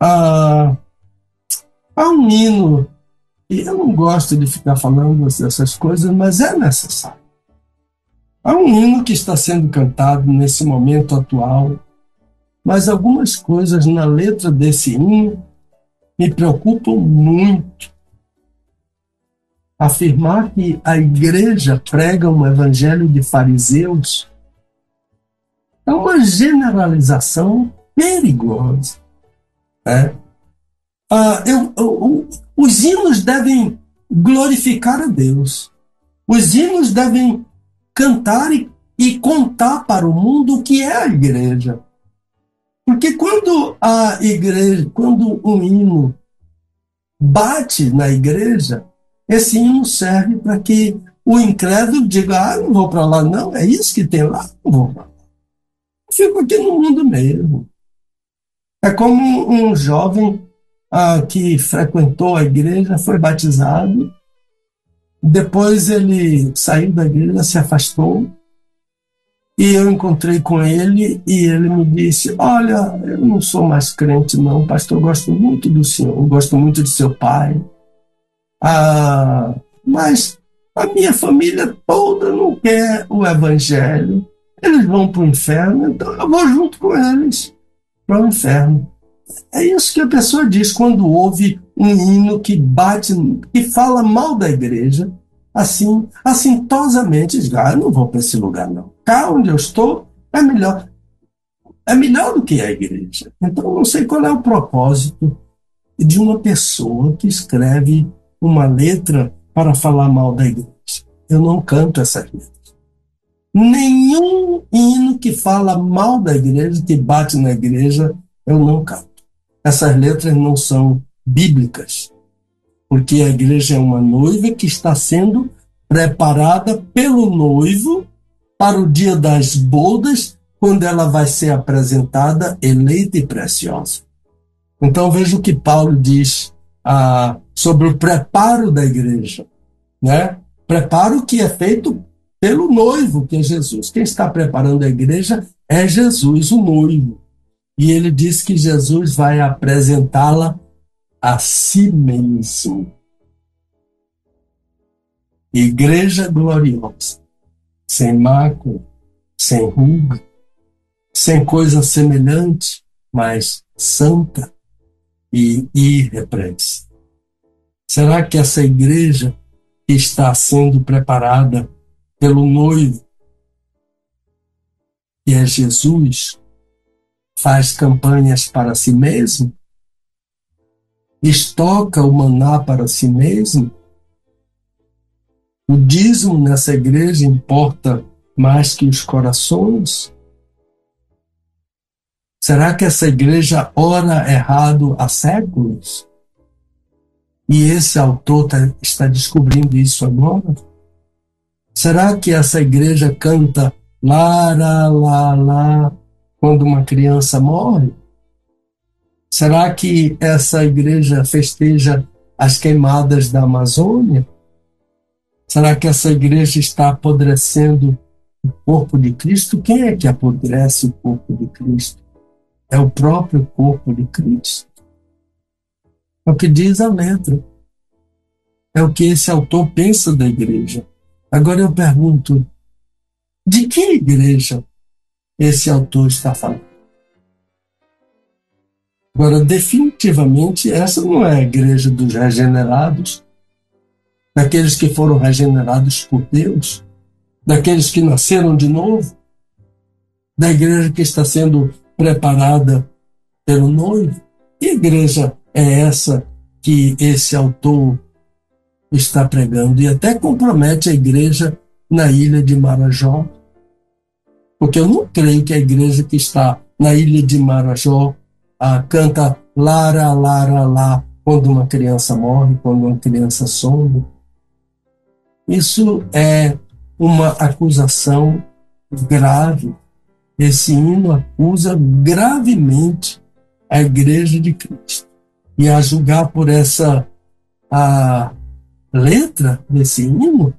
Ah, há um hino, e eu não gosto de ficar falando dessas coisas, mas é necessário. Há um hino que está sendo cantado nesse momento atual, mas algumas coisas na letra desse hino me preocupam muito. Afirmar que a igreja prega um evangelho de fariseus é uma generalização perigosa. Né? Ah, eu, eu, os hinos devem glorificar a Deus. Os hinos devem cantar e, e contar para o mundo o que é a igreja. Porque quando a igreja, quando um hino bate na igreja, esse hino serve para que o incrédulo diga: ah, não vou para lá, não, é isso que tem lá, não vou para lá. Fico aqui no mundo mesmo. É como um jovem ah, que frequentou a igreja, foi batizado, depois ele saiu da igreja, se afastou, e eu encontrei com ele e ele me disse: Olha, eu não sou mais crente, não, pastor. Eu gosto muito do senhor, eu gosto muito de seu pai. Ah, mas a minha família toda não quer o evangelho. Eles vão para o inferno, então eu vou junto com eles para o inferno. É isso que a pessoa diz quando ouve um hino que bate, que fala mal da igreja, assim, assintosamente, diz, ah, eu não vou para esse lugar não. Cá onde eu estou é melhor. É melhor do que a igreja. Então, não sei qual é o propósito de uma pessoa que escreve uma letra para falar mal da igreja. Eu não canto essas letras. Nenhum hino que fala mal da igreja, que bate na igreja, eu não canto. Essas letras não são bíblicas, porque a igreja é uma noiva que está sendo preparada pelo noivo para o dia das bodas, quando ela vai ser apresentada eleita e preciosa. Então veja o que Paulo diz ah, sobre o preparo da igreja, né? Preparo que é feito pelo noivo, que é Jesus. Quem está preparando a igreja é Jesus, o noivo. E ele diz que Jesus vai apresentá-la a si mesmo. Igreja gloriosa, sem mácula, sem ruga, sem coisa semelhante, mas santa e irrepreensível. Será que essa igreja está sendo preparada pelo noivo, que é Jesus, faz campanhas para si mesmo? Estoca o maná para si mesmo? O dízimo nessa igreja importa mais que os corações? Será que essa igreja ora errado há séculos? E esse autor tá, está descobrindo isso agora? Será que essa igreja canta lá, lá, lá, quando uma criança morre? Será que essa igreja festeja as queimadas da Amazônia? Será que essa igreja está apodrecendo o corpo de Cristo? Quem é que apodrece o corpo de Cristo? É o próprio corpo de Cristo. É o que diz a letra. É o que esse autor pensa da igreja. Agora eu pergunto: de que igreja esse autor está falando. Agora, definitivamente, essa não é a igreja dos regenerados, daqueles que foram regenerados por Deus, daqueles que nasceram de novo, da igreja que está sendo preparada pelo noivo. Que igreja é essa que esse autor está pregando? E até compromete a igreja na ilha de Marajó, porque eu não creio que a igreja que está na ilha de Marajó ah, canta Lara, Lara, Lá, quando uma criança morre, quando uma criança some. Isso é uma acusação grave. Esse hino acusa gravemente a igreja de Cristo. E a julgar por essa a letra desse hino,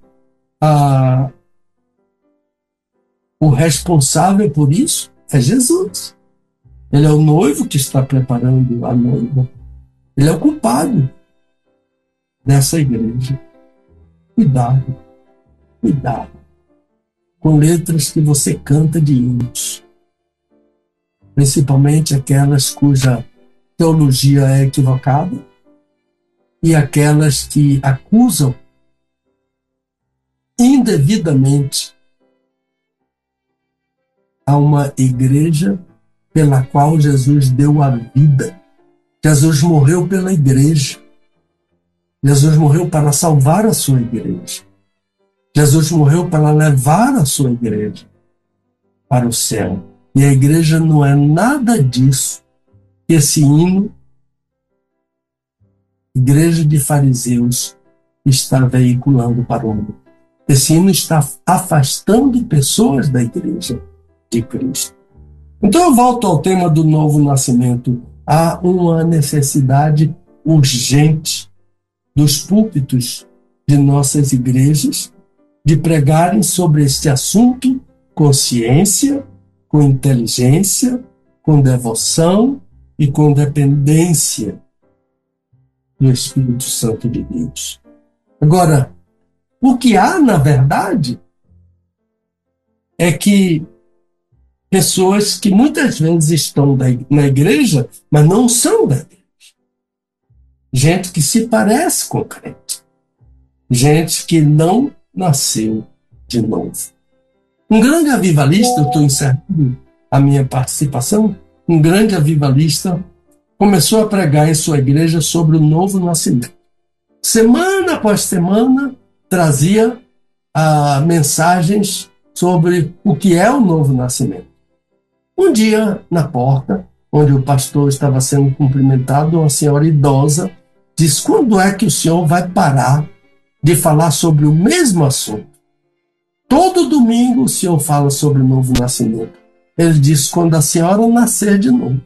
o responsável por isso é Jesus. Ele é o noivo que está preparando a noiva. Ele é o culpado dessa igreja. Cuidado, cuidado. com letras que você canta de hinos, principalmente aquelas cuja teologia é equivocada e aquelas que acusam indevidamente a uma igreja pela qual Jesus deu a vida. Jesus morreu pela igreja. Jesus morreu para salvar a sua igreja. Jesus morreu para levar a sua igreja para o céu. E a igreja não é nada disso esse hino, igreja de fariseus, está veiculando para o mundo. Esse hino está afastando pessoas da igreja de Cristo. Então eu volto ao tema do novo nascimento. Há uma necessidade urgente dos púlpitos de nossas igrejas de pregarem sobre este assunto com ciência, com inteligência, com devoção e com dependência do Espírito Santo de Deus. Agora, o que há, na verdade, é que pessoas que muitas vezes estão na igreja, mas não são da igreja. Gente que se parece com crente. Gente que não nasceu de novo. Um grande avivalista, eu estou encerrando a minha participação, um grande avivalista começou a pregar em sua igreja sobre o novo nascimento. Semana após semana, trazia ah, mensagens sobre o que é o novo nascimento. Um dia, na porta, onde o pastor estava sendo cumprimentado, uma senhora idosa diz: Quando é que o senhor vai parar de falar sobre o mesmo assunto. Todo domingo o senhor fala sobre o novo nascimento. Ele diz: quando a senhora nascer de novo.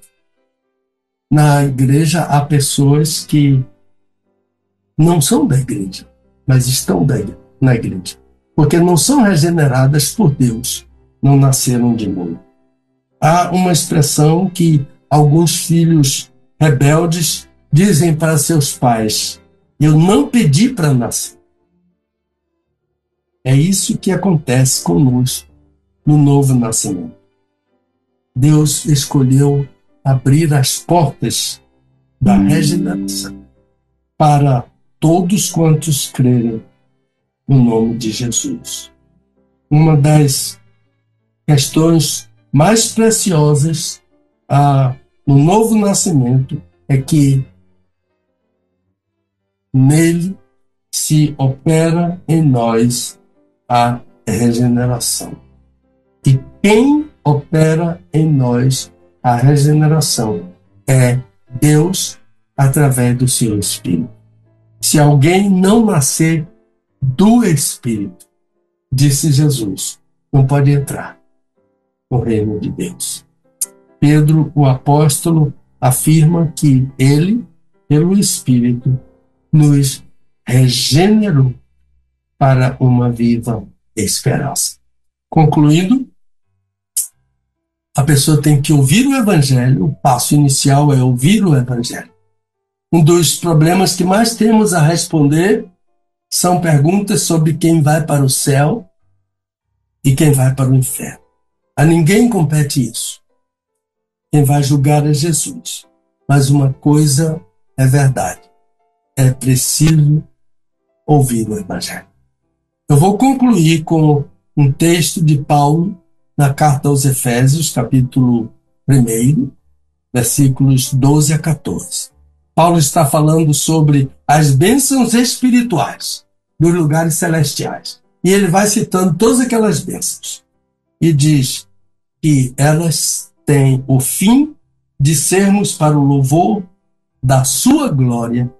Na igreja há pessoas que não são da igreja, mas estão na igreja, porque não são regeneradas por Deus, não nasceram de novo. Há uma expressão que alguns filhos rebeldes dizem para seus pais: Eu não pedi para nascer. É isso que acontece conosco no novo nascimento. Deus escolheu abrir as portas da regeneração para todos quantos crerem no nome de Jesus. Uma das questões mais preciosas ah, no novo nascimento é que nele se opera em nós a regeneração. E quem opera em nós a regeneração é Deus através do seu Espírito. Se alguém não nascer do Espírito, disse Jesus, não pode entrar no reino de Deus. Pedro, o apóstolo, afirma que ele, pelo Espírito, nos regenerou para uma viva esperança. Concluindo, a pessoa tem que ouvir o Evangelho, o passo inicial é ouvir o Evangelho. Um dos problemas que mais temos a responder são perguntas sobre quem vai para o céu e quem vai para o inferno. A ninguém compete isso. Quem vai julgar é Jesus. Mas uma coisa é verdade: é preciso ouvir o Evangelho. Eu vou concluir com um texto de Paulo na carta aos Efésios, capítulo 1, versículos 12 a 14. Paulo está falando sobre as bênçãos espirituais dos lugares celestiais. E ele vai citando todas aquelas bênçãos. E diz que elas têm o fim de sermos para o louvor da sua glória,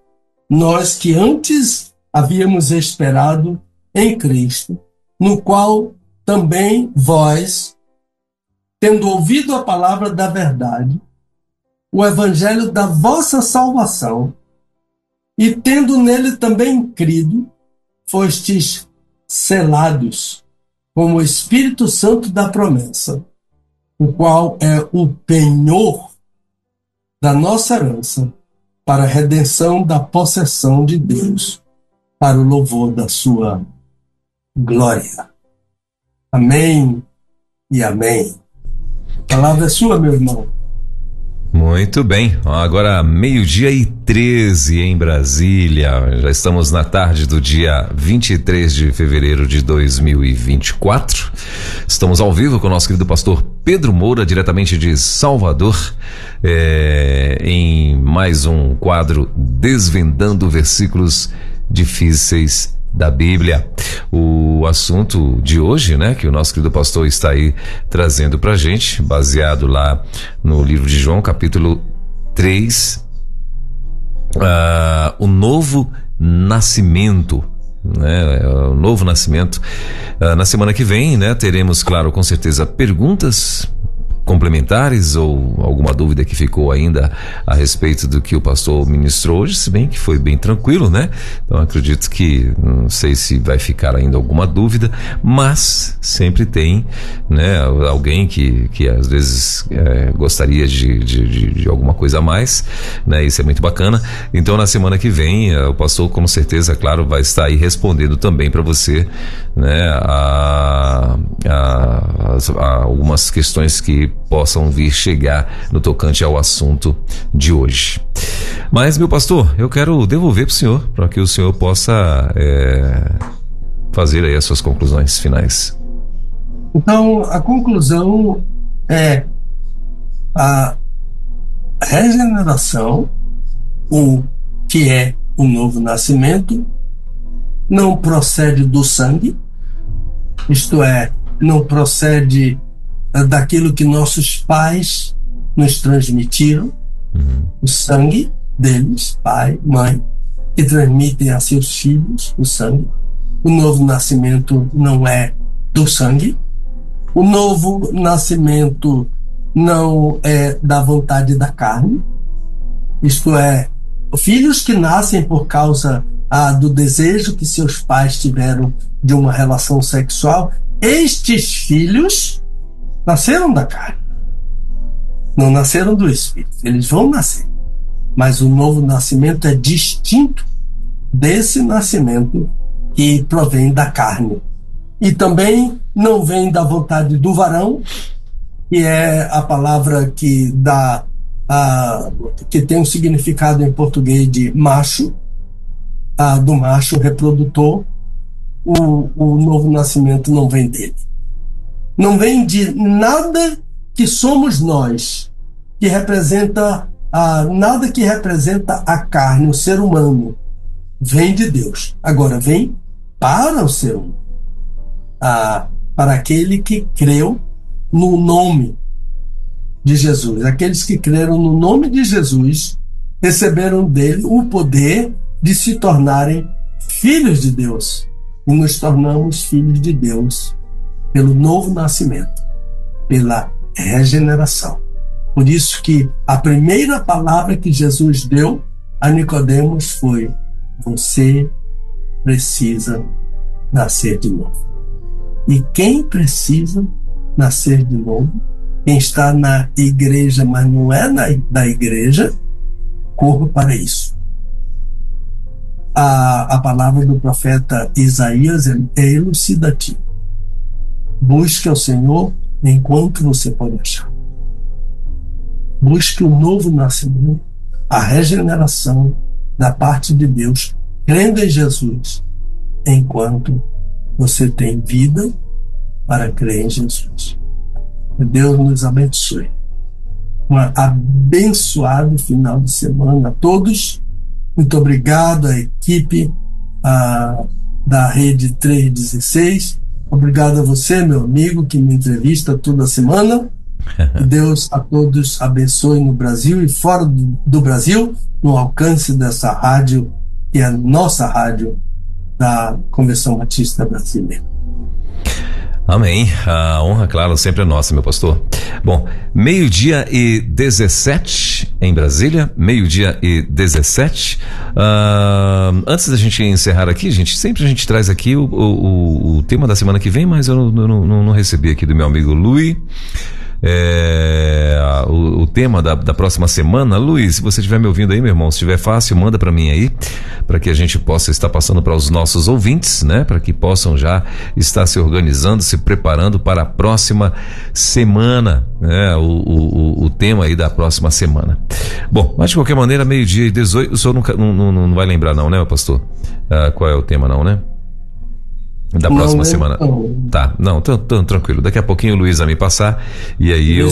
nós que antes havíamos esperado em Cristo, no qual também vós, tendo ouvido a palavra da verdade, o evangelho da vossa salvação, e tendo nele também crido, fostes selados com o Espírito Santo da promessa, o qual é o penhor da nossa herança para a redenção da possessão de Deus, para o louvor da sua glória. Amém e amém. Palavra é sua, meu irmão.
Muito bem, agora meio-dia e 13 em Brasília. Já estamos na tarde do dia 23 de fevereiro de 2024. Estamos ao vivo com o nosso querido pastor Pedro Moura, diretamente de Salvador, é, em mais um quadro Desvendando Versículos Difíceis da Bíblia. O assunto de hoje, né, que o nosso querido pastor está aí trazendo pra gente, baseado lá no livro de João, capítulo 3, uh, ah, o novo nascimento né, o novo nascimento. Uh, na semana que vem, né, teremos, claro, com certeza, perguntas complementares ou alguma dúvida que ficou ainda a respeito do que o pastor ministrou hoje, se bem que foi bem tranquilo, né? Então acredito que não sei se vai ficar ainda alguma dúvida, mas sempre tem, né? Alguém que, que às vezes é, gostaria de, de, de, alguma coisa a mais, né? Isso é muito bacana. Então na semana que vem é, o pastor com certeza, claro, vai estar aí respondendo também para você, né? A, a, a, a algumas questões que possam vir chegar no tocante ao assunto de hoje. Mas, meu pastor, eu quero devolver para o senhor, para que o senhor possa é, fazer aí as suas conclusões finais.
Então, a conclusão é a regeneração, o que é o novo nascimento, não procede do sangue, isto é, não procede daquilo que nossos pais nos transmitiram, uhum. o sangue deles, pai, mãe, que transmitem a seus filhos o sangue. O novo nascimento não é do sangue. O novo nascimento não é da vontade da carne. Isto é, filhos que nascem por causa ah, do desejo que seus pais tiveram de uma relação sexual, estes filhos nasceram da carne. Não nasceram do espírito. Eles vão nascer. Mas o novo nascimento é distinto desse nascimento que provém da carne. E também não vem da vontade do varão, que é a palavra que dá a, que tem um significado em português de macho, a, do macho reprodutor. O, o novo nascimento não vem dele não vem de nada que somos nós, que representa a, nada que representa a carne, o ser humano, vem de Deus. Agora vem para o ser humano, a, para aquele que creu no nome de Jesus. Aqueles que creram no nome de Jesus receberam dele o poder de se tornarem filhos de Deus. E nos tornamos filhos de Deus pelo novo nascimento, pela regeneração. Por isso que a primeira palavra que Jesus deu a Nicodemos foi: você precisa nascer de novo. E quem precisa nascer de novo, quem está na igreja, mas não é na, da igreja, corra para isso. A, a palavra do profeta Isaías é, elucidativa. Busque ao Senhor enquanto você pode achar. Busque o um novo nascimento, a regeneração da parte de Deus, crendo em Jesus, enquanto você tem vida para crer em Jesus. Que Deus nos abençoe. Um abençoado final de semana a todos. Muito obrigado à equipe a, da Rede 316 Obrigado a você, meu amigo, que me entrevista toda semana. Que Deus a todos abençoe no Brasil e fora do Brasil, no alcance dessa rádio, que é a nossa rádio da Convenção Batista Brasileira.
Amém. A honra, claro, sempre é nossa, meu pastor. Bom, meio-dia e 17 em Brasília, meio-dia e 17. Uh, antes da gente encerrar aqui, gente, sempre a gente traz aqui o, o, o tema da semana que vem, mas eu não, não, não, não recebi aqui do meu amigo Lui. É, o, o, tema da, da, próxima semana. Luiz, se você estiver me ouvindo aí, meu irmão, se estiver fácil, manda para mim aí, para que a gente possa estar passando para os nossos ouvintes, né? Para que possam já estar se organizando, se preparando para a próxima semana, né? O, o, o tema aí da próxima semana. Bom, mas de qualquer maneira, meio-dia e 18, o senhor nunca, não, não, não vai lembrar, não, né, pastor? Ah, qual é o tema, não, né? Da próxima não, semana. Não. Tá, não, tão, tão, tranquilo. Daqui a pouquinho o Luiz vai me passar e aí eu,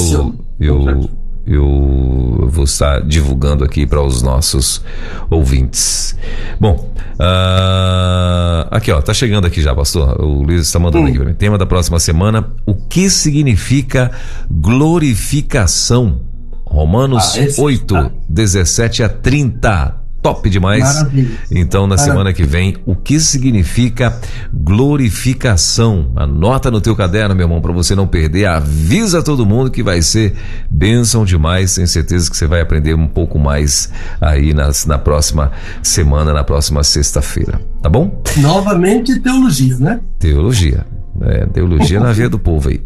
eu, eu vou estar divulgando aqui para os nossos ouvintes. Bom, uh, aqui ó, tá chegando aqui já, pastor. O Luiz está mandando hum. aqui para mim. Tema da próxima semana: o que significa glorificação? Romanos ah, 8, tá. 17 a 30 top demais. Maravilha. Então, na Maravilha. semana que vem, o que significa glorificação? Anota no teu caderno, meu irmão, para você não perder. Avisa todo mundo que vai ser bênção demais. Tenho certeza que você vai aprender um pouco mais aí nas, na próxima semana, na próxima sexta-feira. Tá bom?
Novamente teologia, né?
Teologia. É, teologia na veia do povo aí.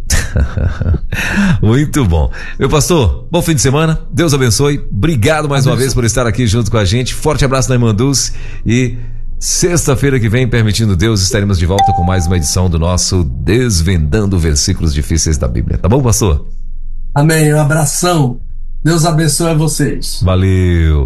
Muito bom. Meu pastor, bom fim de semana. Deus abençoe. Obrigado mais uma vez por estar aqui junto com a gente. Forte abraço na Irmanduz e Sexta-feira que vem, permitindo Deus, estaremos de volta com mais uma edição do nosso Desvendando Versículos Difíceis da Bíblia. Tá bom, pastor?
Amém. Um abração. Deus abençoe a vocês.
Valeu.